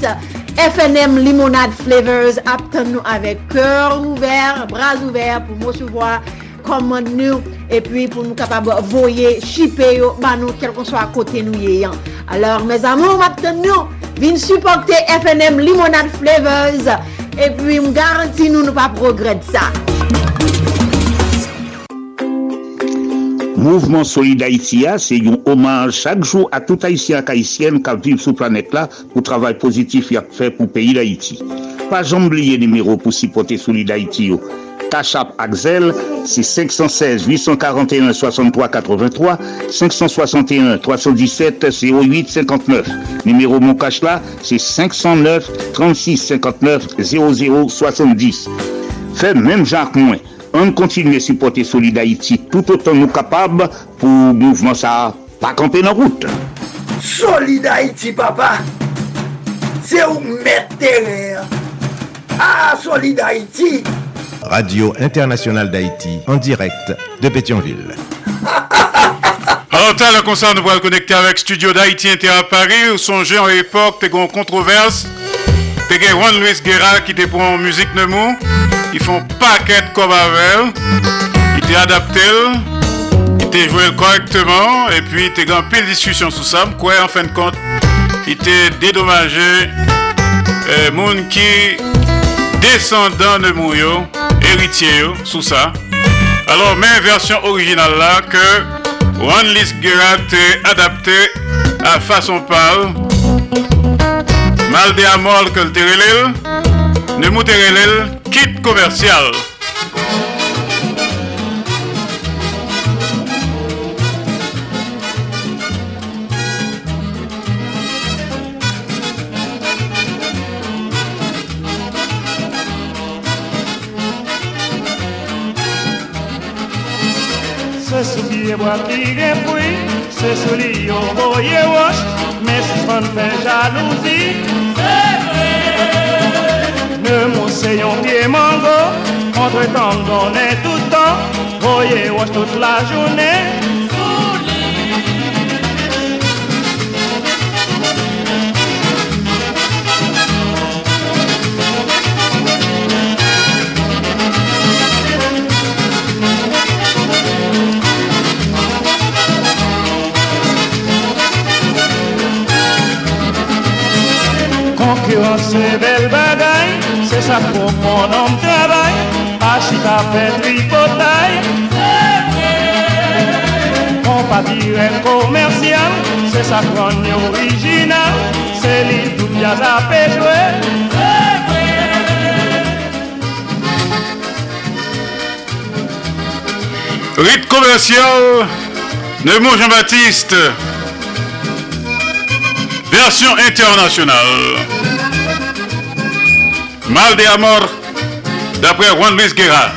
FNM Limonade Flavors aptan nou avek kèr ouver, bras ouver pou mou souvoa komand nou, epi pou nou kapab voye, shipe yo, ban nou kel kon so a kote nou ye yan. Alors, mes amou, mapten nou, vin supporte FNM Limonade Flavors, epi m garanti nou nou pa progred sa. Mouvement Solid Haïtia, se yon omaj chak jou a tout Haïtien k'Haïtienne k'ap viv sou planet la pou travay pozitif yak fè pou peyi d'Haïti. Pa jambliye nimerou pou sipote Solid Haïti yo. Kachap Axel, c'est 516 841 63 83, 561 317 08 59. Numéro Mon Cash là, c'est 509 36 59 00 70. Fait même Jacques Moins. On continue à supporter Solid Haïti tout autant nous capables pour mouvement ça pas camper nos route. Solid Haïti, papa, c'est où mettre terre. Ah, Solid Haïti! Radio Internationale d'Haïti, en direct de Pétionville. Alors, le concert, nous le connecter avec Studio d'Haïti Inter à Paris, où songez en époque, t'es une controverse. T'es Juan Luis Guerra qui était pour en musique Nemo. Ils font paquet comme avec. Il était adapté. Il était joué correctement. Et puis, t'es en pile discussion sur ça. Quoi, en fin de compte, il était dédommagé. Euh, qui descendant de Mouyo, héritiers sous ça. Alors, même version originale là que Juan Lis Gurat adapté à façon parle. Malde Amol que le terrelel, ne Mouterelel, kit commercial. Sou li yo boye wosh Men si fan fè jalouzi Ne mou se yon piye mango Entre tan donen toutan Boye wosh tout la jounen ça pour mon homme travail, achita fait tripotaille. Dire commercial, c'est ça qu'on original, c'est lui tout bien à. Rite commercial, Nemo Jean-Baptiste. Version internationale. Mal de Amor, d'après Juan Luis Guerra.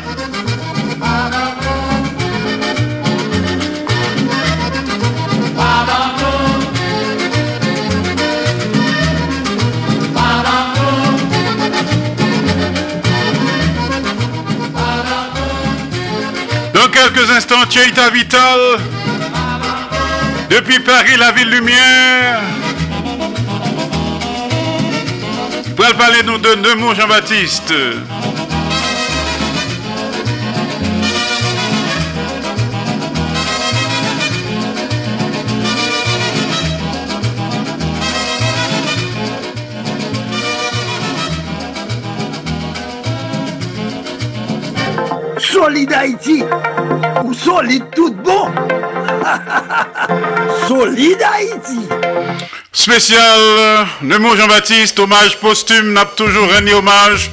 Dans quelques instants, Cheita Vital, depuis Paris, la ville lumière. Pour parler nous de Neumont Jean-Baptiste. Solide Haïti ou solide tout bon. Solide Haïti Spécial euh, Nemo Jean-Baptiste, hommage posthume, n'a toujours renié hommage.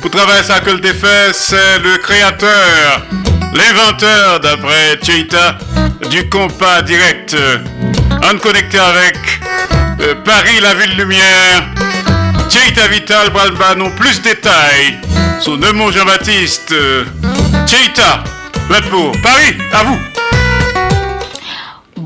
Pour travailler ça que le fait, c'est le créateur, l'inventeur d'après Tcheita du compas direct. En connecté avec euh, Paris, la ville lumière. Tcheita Vital, Bralba, non plus détails sur Nemo Jean-Baptiste. Tcheita, pour Paris, à vous.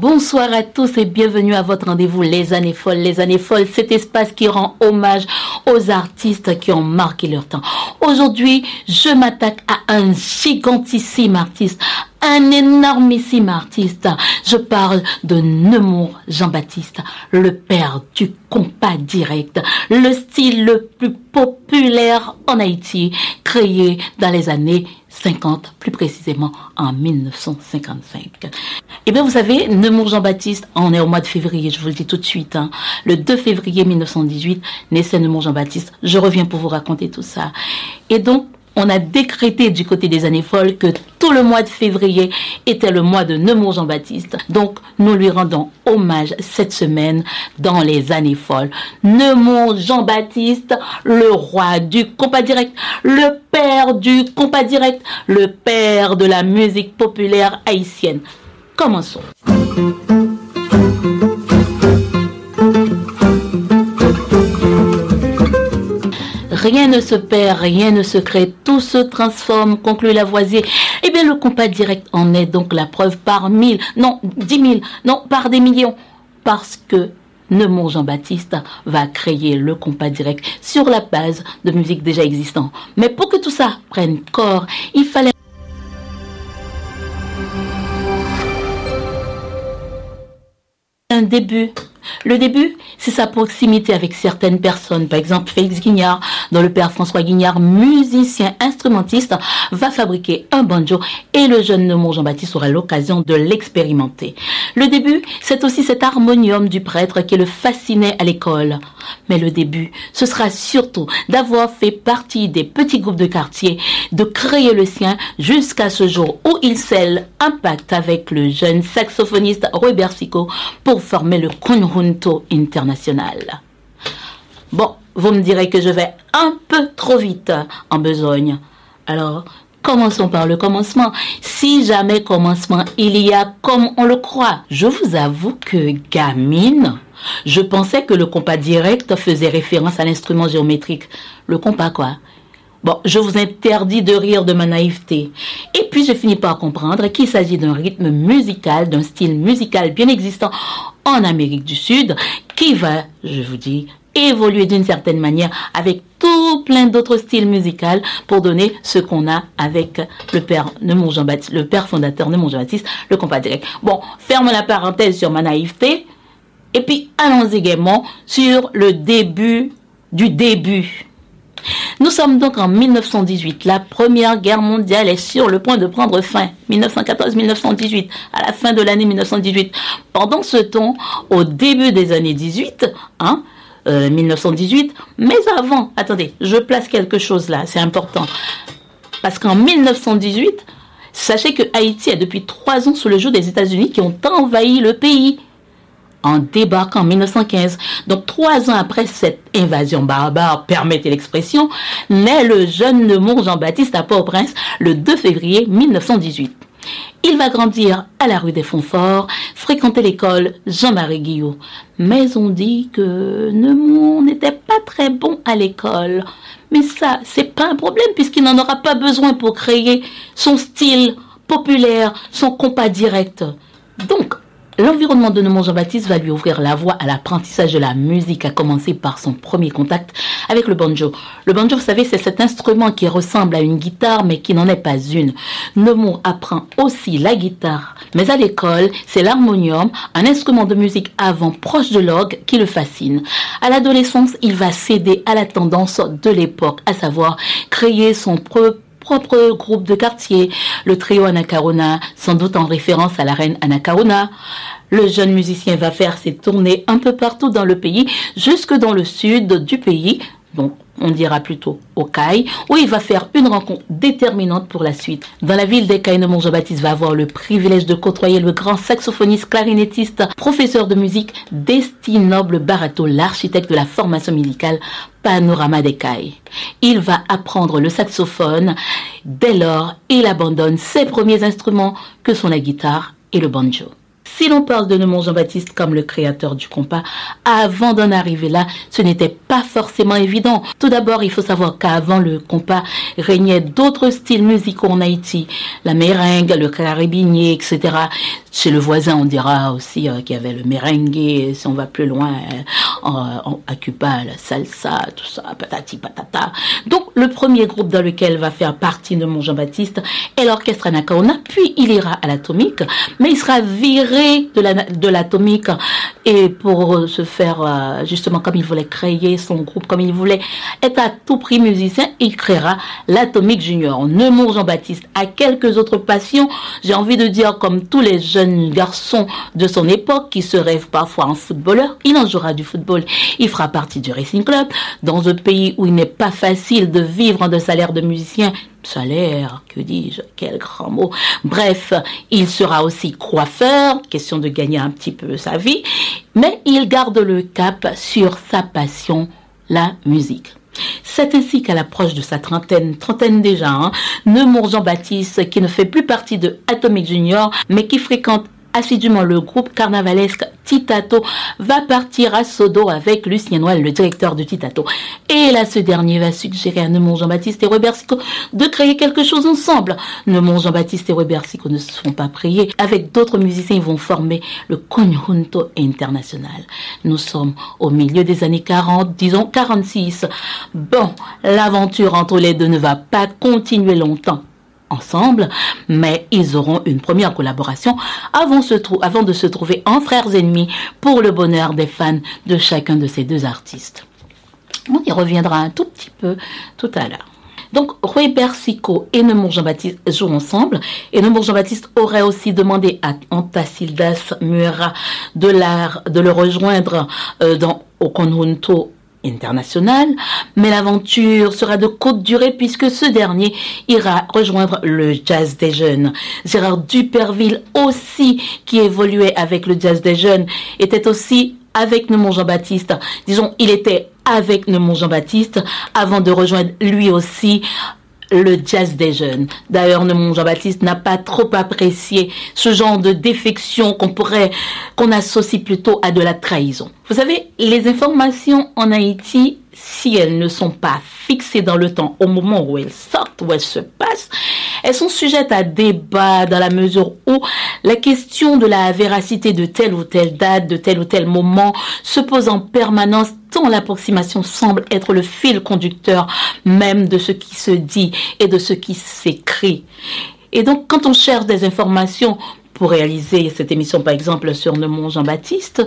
Bonsoir à tous et bienvenue à votre rendez-vous Les années folles. Les années folles, cet espace qui rend hommage aux artistes qui ont marqué leur temps. Aujourd'hui, je m'attaque à un gigantissime artiste, un énormissime artiste. Je parle de Nemours Jean-Baptiste, le père du compas direct, le style le plus populaire en Haïti, créé dans les années 50, plus précisément en 1955. Eh bien, vous savez, Nemours Jean-Baptiste, on est au mois de février, je vous le dis tout de suite. Hein. Le 2 février 1918, naissait Nemours Jean-Baptiste. Je reviens pour vous raconter tout ça. Et donc, on a décrété du côté des années folles que tout le mois de février était le mois de Nemours Jean-Baptiste. Donc, nous lui rendons hommage cette semaine dans les années folles. Nemours Jean-Baptiste, le roi du compas direct, le père du compas direct, le père de la musique populaire haïtienne. Commençons. Rien ne se perd, rien ne se crée, tout se transforme, conclut Lavoisier. Eh bien, le compas direct en est donc la preuve par mille, non, dix mille, non, par des millions. Parce que Neumont Jean-Baptiste va créer le compas direct sur la base de musique déjà existante. Mais pour que tout ça prenne corps, il fallait un début le début, c'est sa proximité avec certaines personnes. Par exemple, Félix Guignard, dont le père François Guignard, musicien instrumentiste, va fabriquer un banjo et le jeune Neumont Jean-Baptiste aura l'occasion de l'expérimenter. Le début, c'est aussi cet harmonium du prêtre qui le fascinait à l'école. Mais le début, ce sera surtout d'avoir fait partie des petits groupes de quartier, de créer le sien jusqu'à ce jour où il scelle un pacte avec le jeune saxophoniste Robert Sico pour former le Conjunto International. Bon, vous me direz que je vais un peu trop vite en besogne. Alors, Commençons par le commencement. Si jamais commencement il y a comme on le croit. Je vous avoue que gamine, je pensais que le compas direct faisait référence à l'instrument géométrique. Le compas quoi? Bon, je vous interdis de rire de ma naïveté. Et puis j'ai fini par comprendre qu'il s'agit d'un rythme musical, d'un style musical bien existant en Amérique du Sud, qui va, je vous dis, évoluer d'une certaine manière avec tout plein d'autres styles musicaux pour donner ce qu'on a avec le père de mon Jean-Baptiste, le père fondateur de mon Jean-Baptiste, le compas. Bon, ferme la parenthèse sur ma naïveté. Et puis, allons également sur le début du début. Nous sommes donc en 1918. La Première Guerre mondiale est sur le point de prendre fin. 1914-1918, à la fin de l'année 1918. Pendant ce temps, au début des années 18, hein, 1918, euh, mais avant, attendez, je place quelque chose là, c'est important. Parce qu'en 1918, sachez que Haïti est depuis trois ans sous le joug des États-Unis qui ont envahi le pays en débarquant en 1915. Donc trois ans après cette invasion barbare, permettez l'expression, naît le jeune Nemours Jean-Baptiste à Port-au-Prince le 2 février 1918. Il va grandir à la rue des Fontforts, fréquenter l'école Jean-Marie Guillot. Mais on dit que Nemours n'était pas très bon à l'école. Mais ça, c'est pas un problème puisqu'il n'en aura pas besoin pour créer son style populaire, son compas direct. Donc, L'environnement de Neumont Jean-Baptiste va lui ouvrir la voie à l'apprentissage de la musique, à commencer par son premier contact avec le banjo. Le banjo, vous savez, c'est cet instrument qui ressemble à une guitare, mais qui n'en est pas une. Neumont apprend aussi la guitare, mais à l'école, c'est l'harmonium, un instrument de musique avant proche de l'orgue, qui le fascine. À l'adolescence, il va céder à la tendance de l'époque, à savoir créer son propre propre groupe de quartier, le trio Anacarona, sans doute en référence à la reine Anacarona. Le jeune musicien va faire ses tournées un peu partout dans le pays, jusque dans le sud du pays, donc on dira plutôt au CAI, où il va faire une rencontre déterminante pour la suite. Dans la ville des Caïnes, Jean-Baptiste va avoir le privilège de côtoyer le grand saxophoniste, clarinettiste, professeur de musique, Destinoble Barato, l'architecte de la formation musicale Panorama des. Il va apprendre le saxophone. Dès lors, il abandonne ses premiers instruments que sont la guitare et le banjo. Si l'on parle de Neumont Jean-Baptiste comme le créateur du compas, avant d'en arriver là, ce n'était pas forcément évident. Tout d'abord, il faut savoir qu'avant le compas régnaient d'autres styles musicaux en Haïti. La merengue, le carabinier, etc. Chez le voisin, on dira aussi euh, qu'il y avait le merengue, si on va plus loin, euh, en, à Cuba, la salsa, tout ça, patati patata. Donc, le premier groupe dans lequel va faire partie Neumont Jean-Baptiste est l'orchestre Anacaona, puis il ira à l'atomique, mais il sera viré de l'atomique et pour se faire euh, justement comme il voulait créer son groupe, comme il voulait être à tout prix musicien, il créera l'atomique junior. Neumont Jean-Baptiste a quelques autres passions, j'ai envie de dire comme tous les jeunes garçons de son époque qui se rêvent parfois en footballeur, il en jouera du football. Il fera partie du Racing Club dans un pays où il n'est pas facile de vivre de salaire de musicien salaire, que dis-je, quel grand mot. Bref, il sera aussi coiffeur, question de gagner un petit peu sa vie, mais il garde le cap sur sa passion, la musique. C'est ainsi qu'à l'approche de sa trentaine, trentaine déjà, hein, Nemours Jean-Baptiste, qui ne fait plus partie de Atomic Junior, mais qui fréquente assidûment le groupe carnavalesque Titato va partir à Sodo avec Lucien Noël, le directeur de Titato. Et là, ce dernier va suggérer à Neumont Jean-Baptiste et Robert Sico de créer quelque chose ensemble. Neumont Jean-Baptiste et Robert Sico ne se font pas prier. Avec d'autres musiciens, ils vont former le Conjunto International. Nous sommes au milieu des années 40, disons 46. Bon, l'aventure entre les deux ne va pas continuer longtemps ensemble, mais ils auront une première collaboration avant, avant de se trouver en frères ennemis pour le bonheur des fans de chacun de ces deux artistes. On y reviendra un tout petit peu tout à l'heure. Donc, Roy Bersico et Nemours Jean-Baptiste jouent ensemble. Et Nemours Jean-Baptiste aurait aussi demandé à Antasildas Muera de, de le rejoindre euh, dans, au conjunto international, mais l'aventure sera de courte durée puisque ce dernier ira rejoindre le jazz des jeunes. Gérard Duperville aussi, qui évoluait avec le jazz des jeunes, était aussi avec Neumont Jean-Baptiste. Disons, il était avec Neumont Jean-Baptiste avant de rejoindre lui aussi le jazz des jeunes. D'ailleurs, mon Jean-Baptiste n'a pas trop apprécié ce genre de défection qu'on pourrait, qu'on associe plutôt à de la trahison. Vous savez, les informations en Haïti, si elles ne sont pas fixées dans le temps au moment où elles sortent, où elles se passent, elles sont sujettes à débat dans la mesure où la question de la véracité de telle ou telle date, de tel ou tel moment se pose en permanence tant l'approximation semble être le fil conducteur même de ce qui se dit et de ce qui s'écrit. Et donc, quand on cherche des informations pour réaliser cette émission, par exemple, sur Neumont Jean-Baptiste,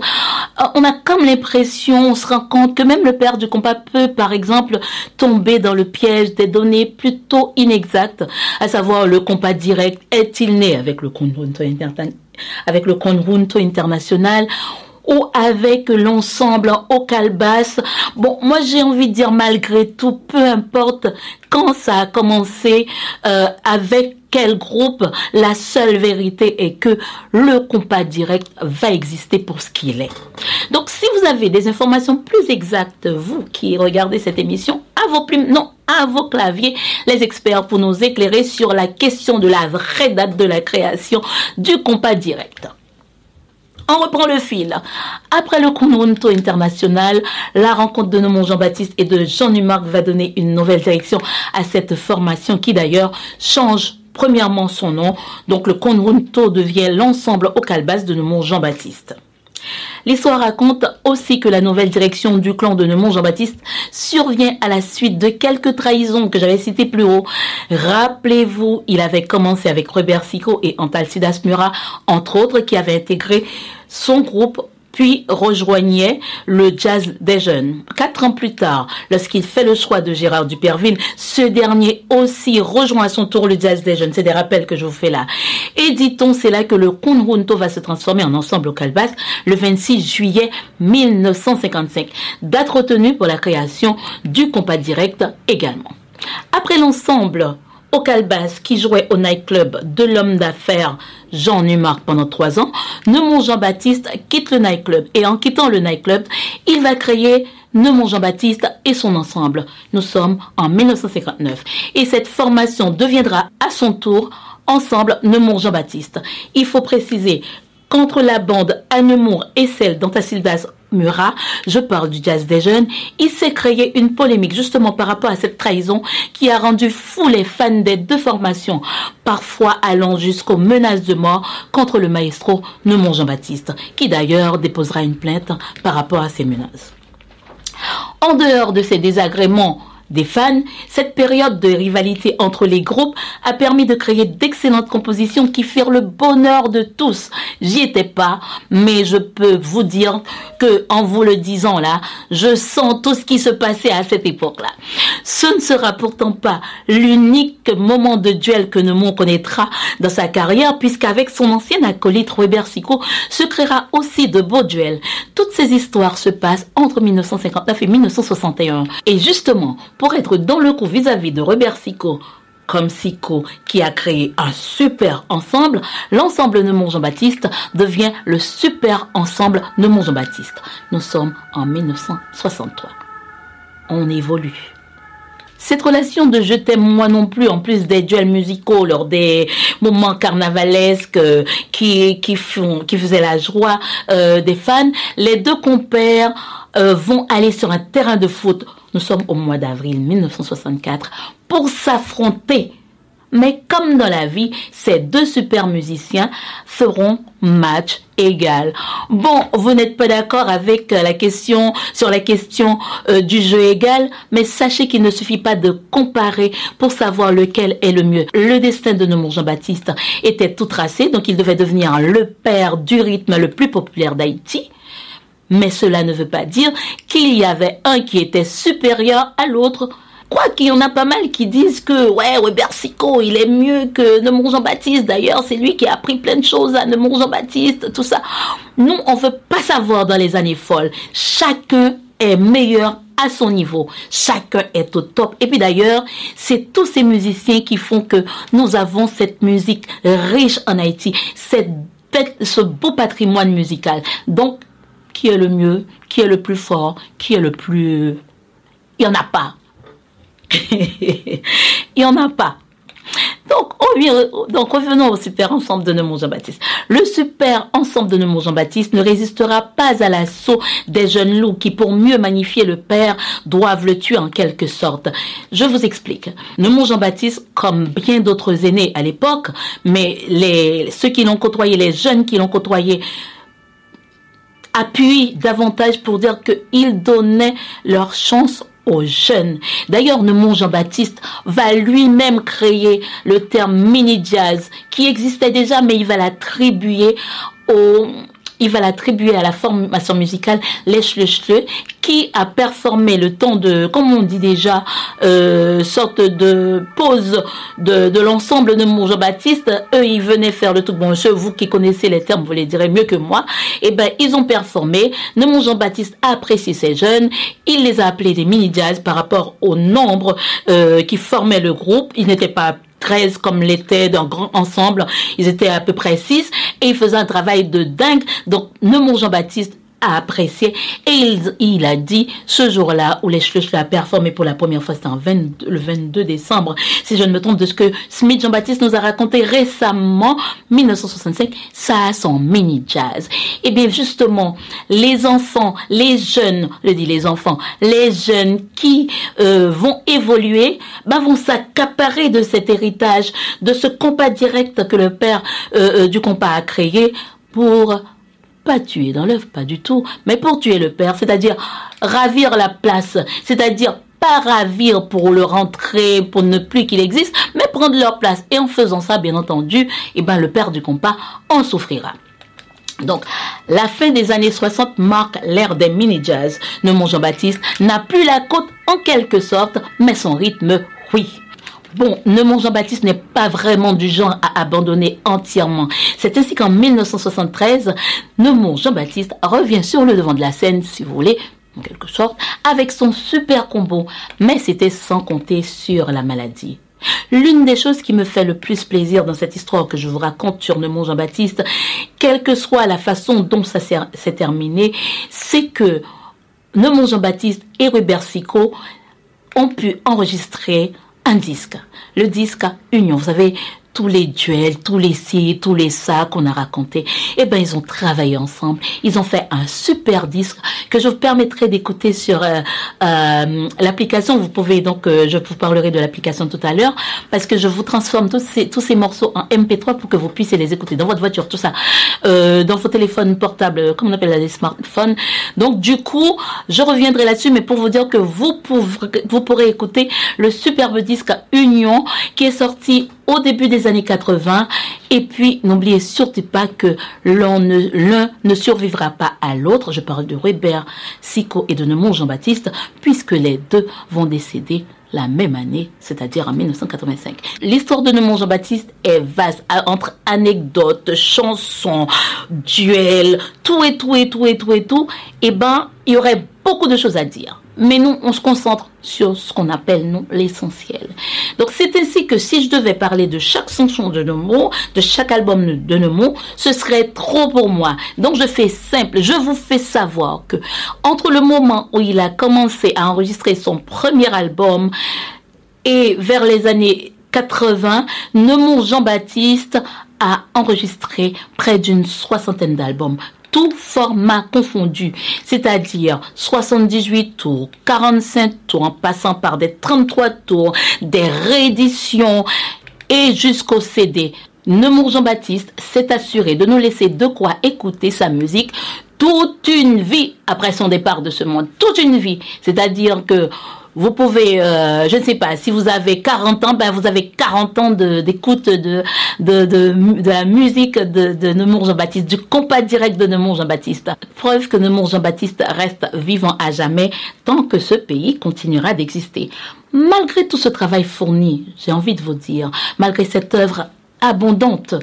euh, on a comme l'impression, on se rend compte que même le père du compas peut, par exemple, tomber dans le piège des données plutôt inexactes, à savoir le compas direct, est-il né avec le le conjunto international ou avec l'ensemble au calbas. Bon, moi j'ai envie de dire malgré tout, peu importe quand ça a commencé, euh, avec quel groupe, la seule vérité est que le compas direct va exister pour ce qu'il est. Donc si vous avez des informations plus exactes, vous qui regardez cette émission, à vos plumes, non, à vos claviers, les experts pour nous éclairer sur la question de la vraie date de la création du compas direct. On reprend le fil. Après le Conjunto international, la rencontre de Nomon Jean-Baptiste et de Jean Numarc va donner une nouvelle direction à cette formation qui d'ailleurs change premièrement son nom. Donc le conjunto devient l'ensemble au calbas de Neumont Jean-Baptiste. L'histoire raconte aussi que la nouvelle direction du clan de Neumont Jean-Baptiste survient à la suite de quelques trahisons que j'avais citées plus haut. Rappelez-vous, il avait commencé avec Robert Sico et Antalcidas Murat, entre autres, qui avaient intégré son groupe puis rejoignait le jazz des jeunes. Quatre ans plus tard, lorsqu'il fait le choix de Gérard Duperville, ce dernier aussi rejoint à son tour le jazz des jeunes. C'est des rappels que je vous fais là. Et dit-on, c'est là que le Kunrunto va se transformer en ensemble au Calbas le 26 juillet 1955. Date retenue pour la création du compas direct également. Après l'ensemble au Calbas qui jouait au nightclub de l'homme d'affaires Jean Numark pendant trois ans, Neumont Jean-Baptiste quitte le nightclub et en quittant le nightclub, il va créer Neumont Jean-Baptiste et son ensemble. Nous sommes en 1959 et cette formation deviendra à son tour Ensemble Neumont Jean-Baptiste. Il faut préciser qu'entre la bande Annemour et celle d'Antasildas Murat, je parle du jazz des jeunes, il s'est créé une polémique justement par rapport à cette trahison qui a rendu fous les fans des deux formations, parfois allant jusqu'aux menaces de mort contre le maestro Neumont Jean-Baptiste, qui d'ailleurs déposera une plainte par rapport à ces menaces. En dehors de ces désagréments des fans, cette période de rivalité entre les groupes a permis de créer d'excellentes compositions qui firent le bonheur de tous. J'y étais pas, mais je peux vous dire que, en vous le disant là, je sens tout ce qui se passait à cette époque-là. Ce ne sera pourtant pas l'unique moment de duel que Neumont connaîtra dans sa carrière, puisqu'avec son ancien acolyte Robert Sico se créera aussi de beaux duels. Toutes ces histoires se passent entre 1959 et 1961. Et justement, pour être dans le coup vis-à-vis de Robert Sico, comme Sico qui a créé un super ensemble, l'ensemble Neumont Jean-Baptiste devient le super ensemble Neumont Jean-Baptiste. Nous sommes en 1963. On évolue. Cette relation de je t'aime moi non plus, en plus des duels musicaux lors des moments carnavalesques euh, qui, qui, font, qui faisaient la joie euh, des fans, les deux compères euh, vont aller sur un terrain de foot. Nous sommes au mois d'avril 1964 pour s'affronter mais comme dans la vie, ces deux super musiciens feront match égal. Bon, vous n'êtes pas d'accord avec la question sur la question euh, du jeu égal, mais sachez qu'il ne suffit pas de comparer pour savoir lequel est le mieux. Le destin de Nemours Jean-Baptiste était tout tracé, donc il devait devenir le père du rythme le plus populaire d'Haïti. Mais cela ne veut pas dire qu'il y avait un qui était supérieur à l'autre Quoi qu'il y en a pas mal qui disent que, ouais, Weber Sico, il est mieux que Nemours Jean-Baptiste. D'ailleurs, c'est lui qui a appris plein de choses à Nemours Jean-Baptiste, tout ça. Nous, on veut pas savoir dans les années folles. Chacun est meilleur à son niveau. Chacun est au top. Et puis d'ailleurs, c'est tous ces musiciens qui font que nous avons cette musique riche en Haïti, cette, ce beau patrimoine musical. Donc, qui est le mieux, qui est le plus fort, qui est le plus... Il n'y en a pas. Il n'y en a pas. Donc, revenons au super ensemble de Neumont Jean-Baptiste. Le super ensemble de Neumont Jean-Baptiste ne résistera pas à l'assaut des jeunes loups qui, pour mieux magnifier le père, doivent le tuer en quelque sorte. Je vous explique. Neumont Jean-Baptiste, comme bien d'autres aînés à l'époque, mais ceux qui l'ont côtoyé, les jeunes qui l'ont côtoyé, appuient davantage pour dire qu'ils donnaient leur chance aux jeunes. D'ailleurs, Neumont Jean-Baptiste va lui-même créer le terme mini-jazz qui existait déjà, mais il va l'attribuer au, il va l'attribuer à la formation musicale Lèche le qui a performé le temps de, comme on dit déjà, euh, sorte de pause de, l'ensemble de mon Jean-Baptiste. Eux, ils venaient faire le tout bon jeu. Vous qui connaissez les termes, vous les direz mieux que moi. Et eh ben, ils ont performé. Mon Jean-Baptiste a apprécié ces jeunes. Il les a appelés des mini-jazz par rapport au nombre euh, qui formait le groupe. Ils n'étaient pas 13 comme l'était d'un grand ensemble. Ils étaient à peu près 6 et ils faisaient un travail de dingue. Donc, Neumont Jean-Baptiste a apprécié et il, a dit ce jour-là où les Schluchla a performé pour la première fois, 22 le 22 décembre, si je ne me trompe de ce que Smith Jean-Baptiste nous a raconté récemment, 1965, ça a son mini jazz. Et bien justement, les enfants, les jeunes, je dis les enfants, les jeunes qui euh, vont évoluer, ben vont s'accaparer de cet héritage, de ce compas direct que le père euh, euh, du compas a créé pour pas tuer dans l'œuf, pas du tout, mais pour tuer le père, c'est-à-dire ravir la place, c'est-à-dire pas ravir pour le rentrer, pour ne plus qu'il existe, mais prendre leur place. Et en faisant ça, bien entendu, eh ben, le père du compas en souffrira. Donc, la fin des années 60 marque l'ère des mini-jazz. Neumont Jean-Baptiste n'a plus la côte en quelque sorte, mais son rythme, oui. Bon, Neumont Jean-Baptiste n'est pas vraiment du genre à abandonner entièrement. C'est ainsi qu'en 1973, Neumont Jean-Baptiste revient sur le devant de la scène, si vous voulez, en quelque sorte, avec son super combo, mais c'était sans compter sur la maladie. L'une des choses qui me fait le plus plaisir dans cette histoire que je vous raconte sur Neumont Jean-Baptiste, quelle que soit la façon dont ça s'est terminé, c'est que Neumont Jean-Baptiste et Robert Sico ont pu enregistrer un disque. Le disque Union. Vous savez, tous les duels, tous les ci, tous les ça qu'on a racontés, eh ben ils ont travaillé ensemble. Ils ont fait un super disque que je vous permettrai d'écouter sur euh, euh, l'application. Vous pouvez donc, euh, je vous parlerai de l'application tout à l'heure parce que je vous transforme tous ces tous ces morceaux en MP3 pour que vous puissiez les écouter dans votre voiture, tout ça, dans vos téléphones portables, comme on appelle les smartphones. Donc du coup, je reviendrai là-dessus, mais pour vous dire que vous pourrez, vous pourrez écouter le superbe disque Union qui est sorti au début des années 80. Et puis, n'oubliez surtout pas que l'un ne, survivra pas à l'autre. Je parle de Weber, Sico et de Neumont Jean-Baptiste, puisque les deux vont décéder la même année, c'est-à-dire en 1985. L'histoire de Neumont Jean-Baptiste est vaste, entre anecdotes, chansons, duels, tout et tout et tout et tout et tout. Eh ben, il y aurait beaucoup de choses à dire. Mais nous, on se concentre sur ce qu'on appelle, l'essentiel. Donc, c'est ainsi que si je devais parler de chaque chanson de Nemo, de chaque album de Nemo, ce serait trop pour moi. Donc, je fais simple. Je vous fais savoir que entre le moment où il a commencé à enregistrer son premier album et vers les années 80, Nemo Jean-Baptiste a enregistré près d'une soixantaine d'albums format confondu, c'est-à-dire 78 tours, 45 tours, en passant par des 33 tours, des rééditions et jusqu'au CD. Nemours Jean-Baptiste s'est assuré de nous laisser de quoi écouter sa musique toute une vie après son départ de ce monde. Toute une vie. C'est-à-dire que vous pouvez, euh, je ne sais pas, si vous avez 40 ans, ben vous avez 40 ans d'écoute de de, de, la musique de, de Nemours Jean-Baptiste, du compas direct de Nemours Jean-Baptiste. Preuve que Nemours Jean-Baptiste reste vivant à jamais tant que ce pays continuera d'exister. Malgré tout ce travail fourni, j'ai envie de vous dire, malgré cette œuvre abondante,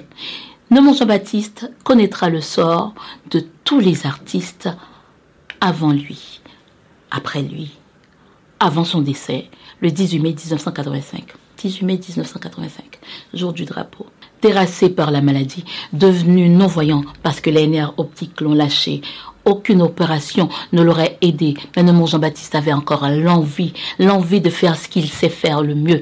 Nemours Jean-Baptiste connaîtra le sort de tous les artistes avant lui, après lui avant son décès, le 18 mai 1985. 18 mai 1985, jour du drapeau. Terrassé par la maladie, devenu non-voyant parce que les nerfs optiques l'ont lâché, aucune opération ne l'aurait aidé. Mais mon Jean-Baptiste avait encore l'envie, l'envie de faire ce qu'il sait faire le mieux,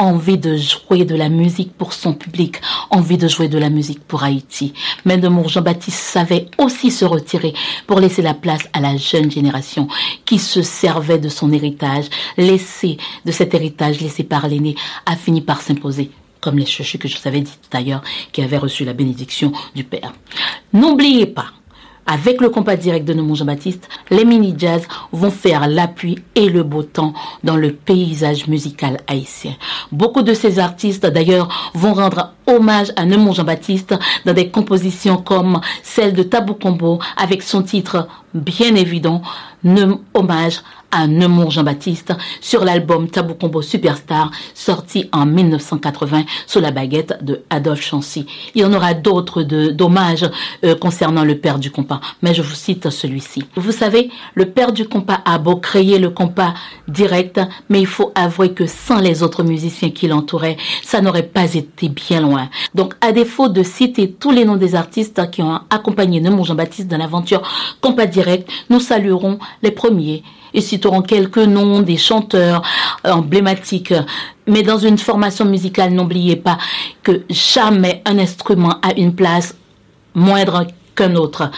envie de jouer de la musique pour son public, envie de jouer de la musique pour Haïti. Mais de Jean-Baptiste savait aussi se retirer pour laisser la place à la jeune génération qui se servait de son héritage, laissé de cet héritage laissé par l'aîné, a fini par s'imposer comme les chouchus que je vous avais dit d'ailleurs, qui avaient reçu la bénédiction du Père. N'oubliez pas, avec le compas direct de Neumont Jean-Baptiste, les mini-jazz vont faire l'appui et le beau temps dans le paysage musical haïtien. Beaucoup de ces artistes, d'ailleurs, vont rendre hommage à Neumont Jean-Baptiste dans des compositions comme celle de Tabou Combo avec son titre bien évident hommage à Neumont Jean-Baptiste sur l'album Tabou Combo Superstar sorti en 1980 sous la baguette de Adolphe Chancy. Il y en aura d'autres d'hommages euh, concernant le père du compas, mais je vous cite celui-ci. Vous savez, le père du compas a beau créer le compas direct, mais il faut avouer que sans les autres musiciens qui l'entouraient, ça n'aurait pas été bien loin. Donc, à défaut de citer tous les noms des artistes qui ont accompagné Neumont Jean-Baptiste dans l'aventure compas direct, nous saluerons les premiers et citeront quelques noms des chanteurs emblématiques. Mais dans une formation musicale, n'oubliez pas que jamais un instrument a une place moindre qu'un autre.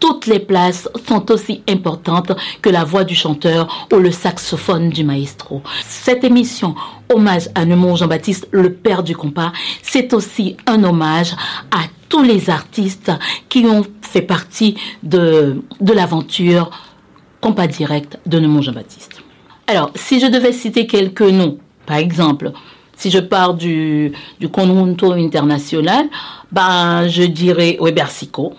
Toutes les places sont aussi importantes que la voix du chanteur ou le saxophone du maestro. Cette émission, hommage à Neumont Jean-Baptiste, le père du compas, c'est aussi un hommage à tous les artistes qui ont fait partie de, de l'aventure compas direct de Neumont Jean-Baptiste. Alors, si je devais citer quelques noms, par exemple, si je pars du, du conjunto international, ben, je dirais Weber Sico,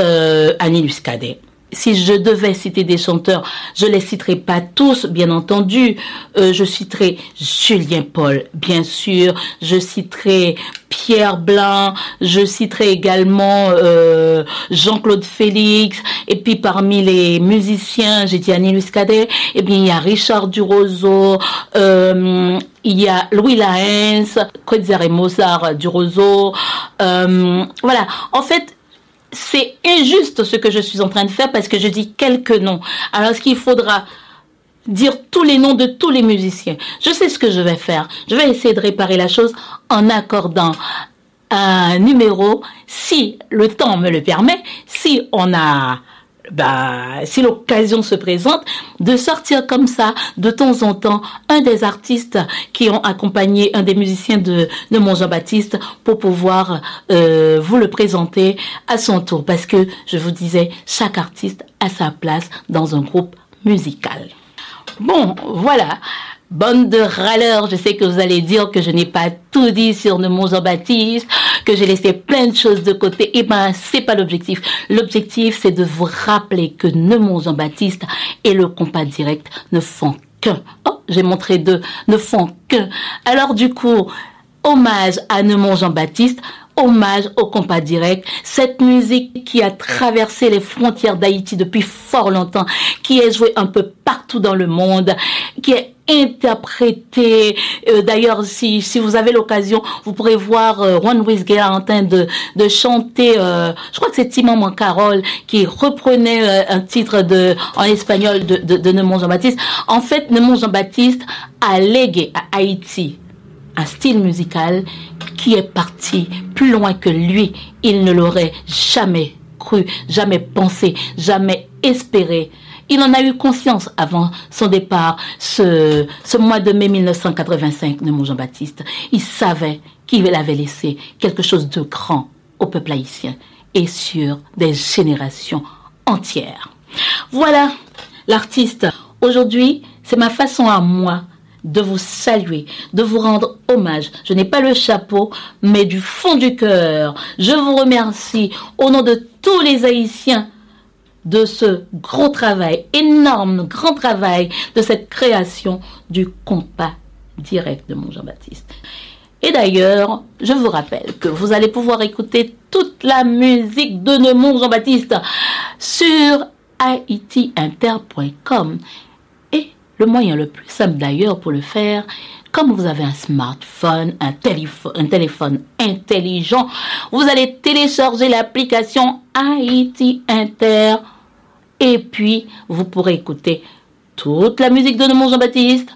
euh, Annie Luscadet. Si je devais citer des chanteurs, je les citerai pas tous, bien entendu. Euh, je citerai Julien Paul, bien sûr. Je citerai Pierre Blanc. Je citerai également euh, Jean-Claude Félix. Et puis parmi les musiciens, j'ai dit Annie Luscadet. Et bien il y a Richard Durozo. Euh, il y a Louis Laens, Kreutzer et Mozart Durozo. Euh, voilà. En fait, c'est injuste ce que je suis en train de faire parce que je dis quelques noms. Alors, ce qu'il faudra dire tous les noms de tous les musiciens? Je sais ce que je vais faire. Je vais essayer de réparer la chose en accordant un numéro, si le temps me le permet, si on a bah, si l'occasion se présente, de sortir comme ça de temps en temps un des artistes qui ont accompagné un des musiciens de, de mon Jean-Baptiste pour pouvoir euh, vous le présenter à son tour. Parce que je vous disais, chaque artiste a sa place dans un groupe musical. Bon, voilà. Bande de râleurs, je sais que vous allez dire que je n'ai pas tout dit sur Neumont Jean-Baptiste, que j'ai laissé plein de choses de côté. Eh ben, c'est pas l'objectif. L'objectif, c'est de vous rappeler que Neumont Jean-Baptiste et le compas direct ne font qu'un. Oh, j'ai montré deux, ne font qu'un. Alors du coup, hommage à Neumont Jean-Baptiste, hommage au compas direct, cette musique qui a traversé les frontières d'Haïti depuis fort longtemps, qui est jouée un peu partout dans le monde, qui est interprétée. Euh, D'ailleurs, si, si vous avez l'occasion, vous pourrez voir euh, Juan Luis Guerra en train de, de chanter, euh, je crois que c'est Timon Mancarol qui reprenait euh, un titre de, en espagnol de, de, Jean-Baptiste. En fait, Neumont Jean-Baptiste a légué à Haïti un style musical qui est parti plus loin que lui. Il ne l'aurait jamais cru, jamais pensé, jamais espéré. Il en a eu conscience avant son départ, ce, ce mois de mai 1985 de mon Jean-Baptiste. Il savait qu'il avait laissé quelque chose de grand au peuple haïtien et sur des générations entières. Voilà l'artiste. Aujourd'hui, c'est ma façon à moi de vous saluer, de vous rendre hommage. Je n'ai pas le chapeau, mais du fond du cœur, je vous remercie au nom de tous les Haïtiens de ce gros travail, énorme, grand travail de cette création du compas direct de mon Jean-Baptiste. Et d'ailleurs, je vous rappelle que vous allez pouvoir écouter toute la musique de Neumont Jean-Baptiste sur haitiinter.com. Le moyen le plus simple d'ailleurs pour le faire, comme vous avez un smartphone, un téléphone, intelligent, vous allez télécharger l'application Haïti Inter et puis vous pourrez écouter toute la musique de Neumont Jean-Baptiste,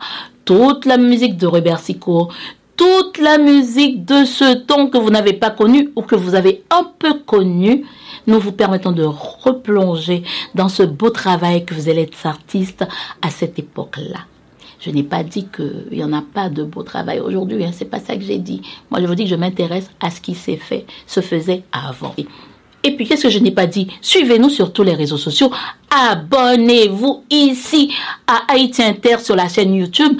toute la musique de Robert Sico, toute la musique de ce ton que vous n'avez pas connu ou que vous avez un peu connu. Nous vous permettons de replonger dans ce beau travail que vous allez être artiste à cette époque-là. Je n'ai pas dit qu'il n'y en a pas de beau travail aujourd'hui, hein, c'est pas ça que j'ai dit. Moi, je vous dis que je m'intéresse à ce qui s'est fait, se faisait avant. Et puis, qu'est-ce que je n'ai pas dit? Suivez-nous sur tous les réseaux sociaux. Abonnez-vous ici à Haïti Inter sur la chaîne YouTube.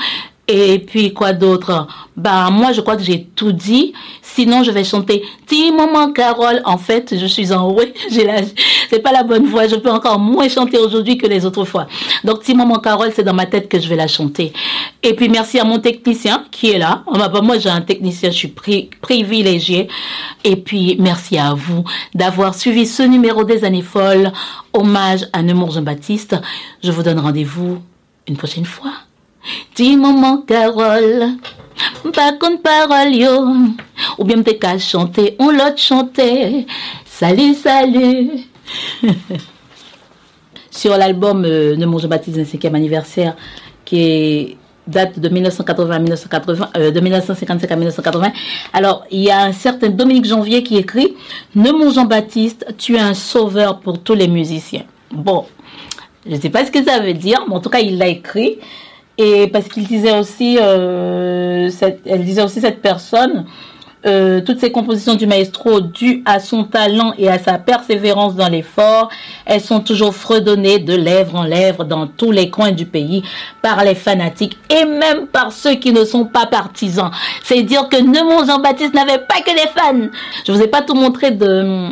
Et puis quoi d'autre? Bah moi je crois que j'ai tout dit. Sinon je vais chanter Ti maman Carole. En fait je suis en oui, j'ai la, c'est pas la bonne voix. Je peux encore moins chanter aujourd'hui que les autres fois. Donc Ti maman Carole c'est dans ma tête que je vais la chanter. Et puis merci à mon technicien qui est là. Oh, bah, bah, moi j'ai un technicien, je suis pri- privilégiée. Et puis merci à vous d'avoir suivi ce numéro des années folles. Hommage à Nemours Jean-Baptiste. Je vous donne rendez-vous une prochaine fois. Dis maman Carole, pas contre parole yo, ou bien t'es qu'à chanter, on l'autre chanter. Salut, salut. Sur l'album euh, de mon Jean-Baptiste 25e anniversaire, qui date de 1980 à 1980, euh, de 1955 à 1980. Alors, il y a un certain Dominique Janvier qui écrit Ne mon Jean-Baptiste, tu es un sauveur pour tous les musiciens. Bon, je ne sais pas ce que ça veut dire, mais en tout cas, il l'a écrit. Et parce qu'il disait aussi, euh, cette, elle disait aussi cette personne, euh, toutes ces compositions du maestro dues à son talent et à sa persévérance dans l'effort, elles sont toujours fredonnées de lèvre en lèvre dans tous les coins du pays par les fanatiques et même par ceux qui ne sont pas partisans. C'est dire que Neumont Jean-Baptiste n'avait pas que des fans. Je vous ai pas tout montré de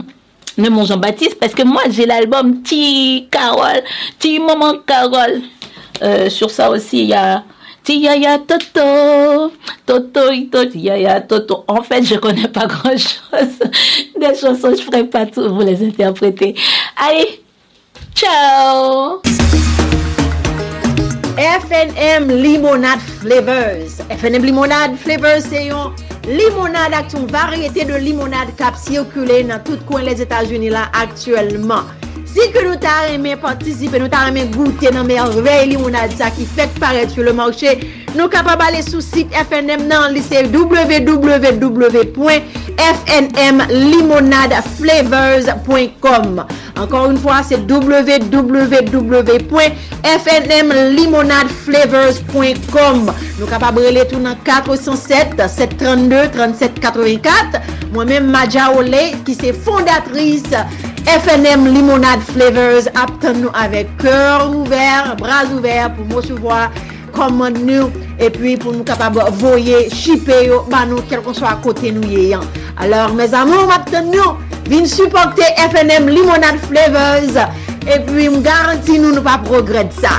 Neumont Jean-Baptiste parce que moi j'ai l'album Ti Carole, Ti Maman Carole. Euh, sur ça aussi, il y a Tiaya Toto, Toto Ito, Tiaya Toto. En fait, je connais pas grand chose. Des chansons, je ferai pas tout vous les interpréter. Allez, ciao! FNM Limonade Flavors. FNM Limonade Flavors, c'est une limonade avec une variété de limonade qui a circulé dans tout coin les États-Unis là actuellement. Si ke nou ta reme patisipe, nou ta reme goute nan merveil li moun adisa ki fet paret sou le manche, nou kapab ale sou sit FNM nan lise www.fnmlimonadeflavors.com Ankor un fwa se www.fnmlimonadeflavors.com Nou kapab rele tou nan 407-732-3784 Mwen men Maja Ole ki se fondatris FNM Limonade Bad Flavors ap tan nou avek kèr ouver, braz ouver pou mou souvoa komand nou epi pou nou kapab voye, shipe yo ban nou kel kon so a kote nou ye yan. Alors, mes amou, ap tan nou vin supporte FNM Limonade Flavors epi m garanti nou nou pa progred sa.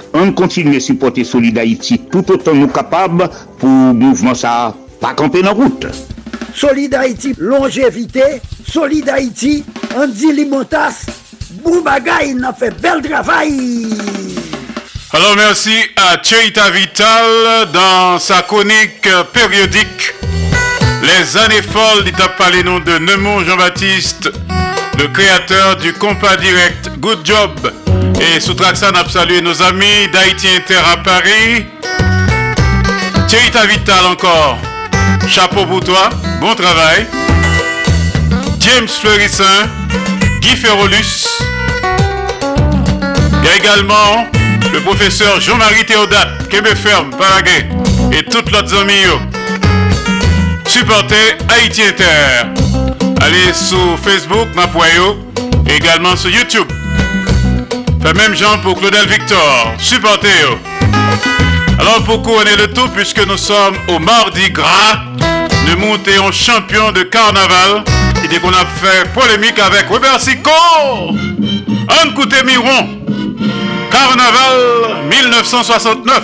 On continue à supporter Solid Haïti tout autant nous capables pour mouvement ça pas camper dans route. Solid Haïti, longévité. Solid Haïti, Andy Limotas. Boubagaï, n'a fait bel travail. Alors merci à Cheita Vital dans sa chronique périodique Les années folles, il t'a parlé nom de Nemo Jean-Baptiste, le créateur du compas direct Good Job. Et sous Traxan a salué nos amis d'Haïti Inter à Paris. Cheita Vital encore. Chapeau pour toi, bon travail. James Fleurissin, Guy Ferrolus. Il y a également le professeur Jean-Marie Théodate, Québec Ferme, Paraguay, et toutes leurs amis. Supportez Haïti Inter. Allez sur Facebook, Mapoyo, et également sur YouTube. Fait même genre pour Claudel Victor. Supportez. yo. Alors pour couronner le tout, puisque nous sommes au Mardi Gras, nous montons champion de carnaval. Et dès qu'on a fait polémique avec Robert Sico, un de miron. Carnaval 1969.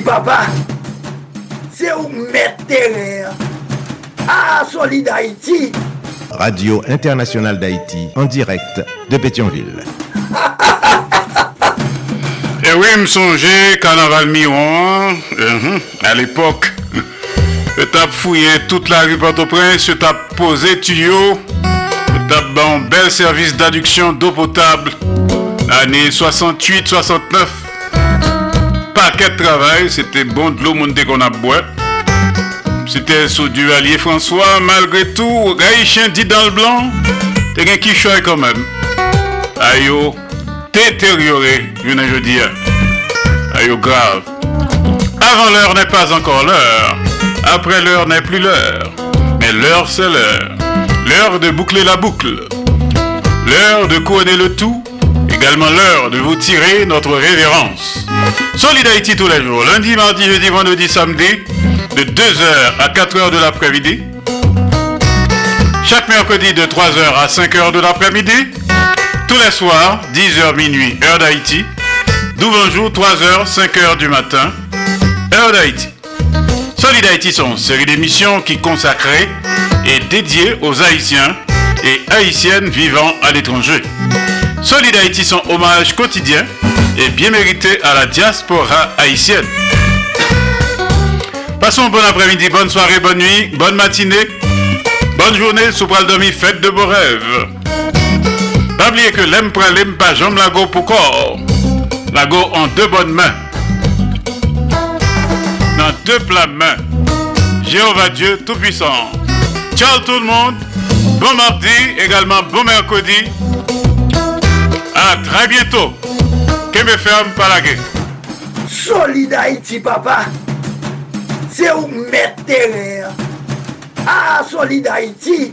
Papa. C'est où mettre terre. Ah, Solid Haïti. Radio Internationale d'Haïti, en direct de Pétionville. Et oui, me songer Carnaval Miron, uh-huh, à l'époque. Je tape fouillé toute la rue Port-au-Prince, je tape posé tuyau, je tape bon bel service d'adduction d'eau potable. Année 68-69. De travail, c'était bon de l'eau montée qu'on a. C'était sous du allié François, malgré tout, Gaïchien dit dans le blanc, t'es un qui choisit quand même. Aïe, oh, détérioré, je ne je dis. Aïe, oh, grave. Avant l'heure n'est pas encore l'heure. Après l'heure n'est plus l'heure. Mais l'heure, c'est l'heure. L'heure de boucler la boucle. L'heure de couronner le tout. Également l'heure de vous tirer notre révérence. Solid Haïti tous les jours. Lundi, mardi, jeudi, vendredi, samedi. De 2h à 4h de l'après-midi. Chaque mercredi de 3h à 5h de l'après-midi. Tous les soirs, 10h minuit, heure d'Haïti. D'où jour, 3h, 5h du matin, heure d'Haïti. Solid Haïti sont une série d'émissions qui consacrées et dédiées aux Haïtiens et Haïtiennes vivant à l'étranger. Solid Haïti sont hommage quotidien et bien mérité à la diaspora haïtienne. Passons bon après-midi, bonne soirée, bonne nuit, bonne matinée, bonne journée, sous pral demi, fête de beaux rêves. Pas oublier que l'aime pral l'aime pas, jambe lago pour corps. Lago en deux bonnes mains. Dans deux plats mains. Jéhovah Dieu Tout-Puissant. Ciao tout le monde. Bon mardi, également bon mercredi. À très bientôt. Que me ferme pas la gueule. Solid Haïti, papa. C'est où mettre terre. Ah, Solid Haïti.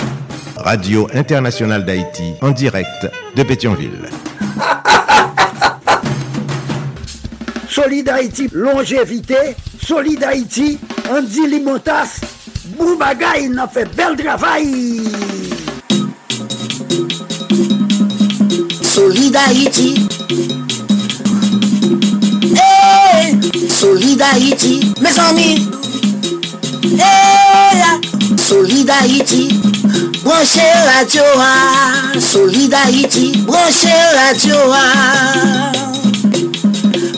Radio Internationale d'Haïti, en direct de Pétionville. Solid Haïti, longévité. Solid Haïti, Andy Limotas. Boubagaï, n'a fait bel travail. Solid Haïti. Solida Haiti, mes ami Hey eh, ya Solida Haiti Branche radio ah. a Solida Haiti Branche radio a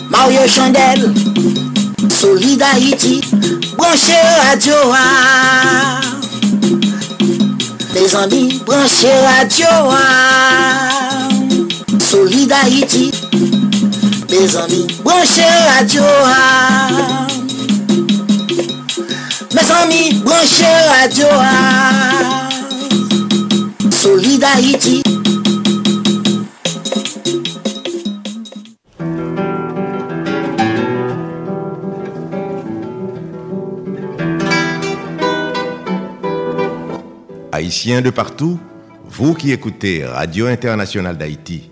Mario Chandel. Solida Haiti Branche radio a Mes ami Branche radio a Solida Haiti mes amis, branchez radio. ah. Mes amis, branchez radio. ah. Solid Haïti. Haïtiens de partout, vous qui écoutez Radio Internationale d'Haïti,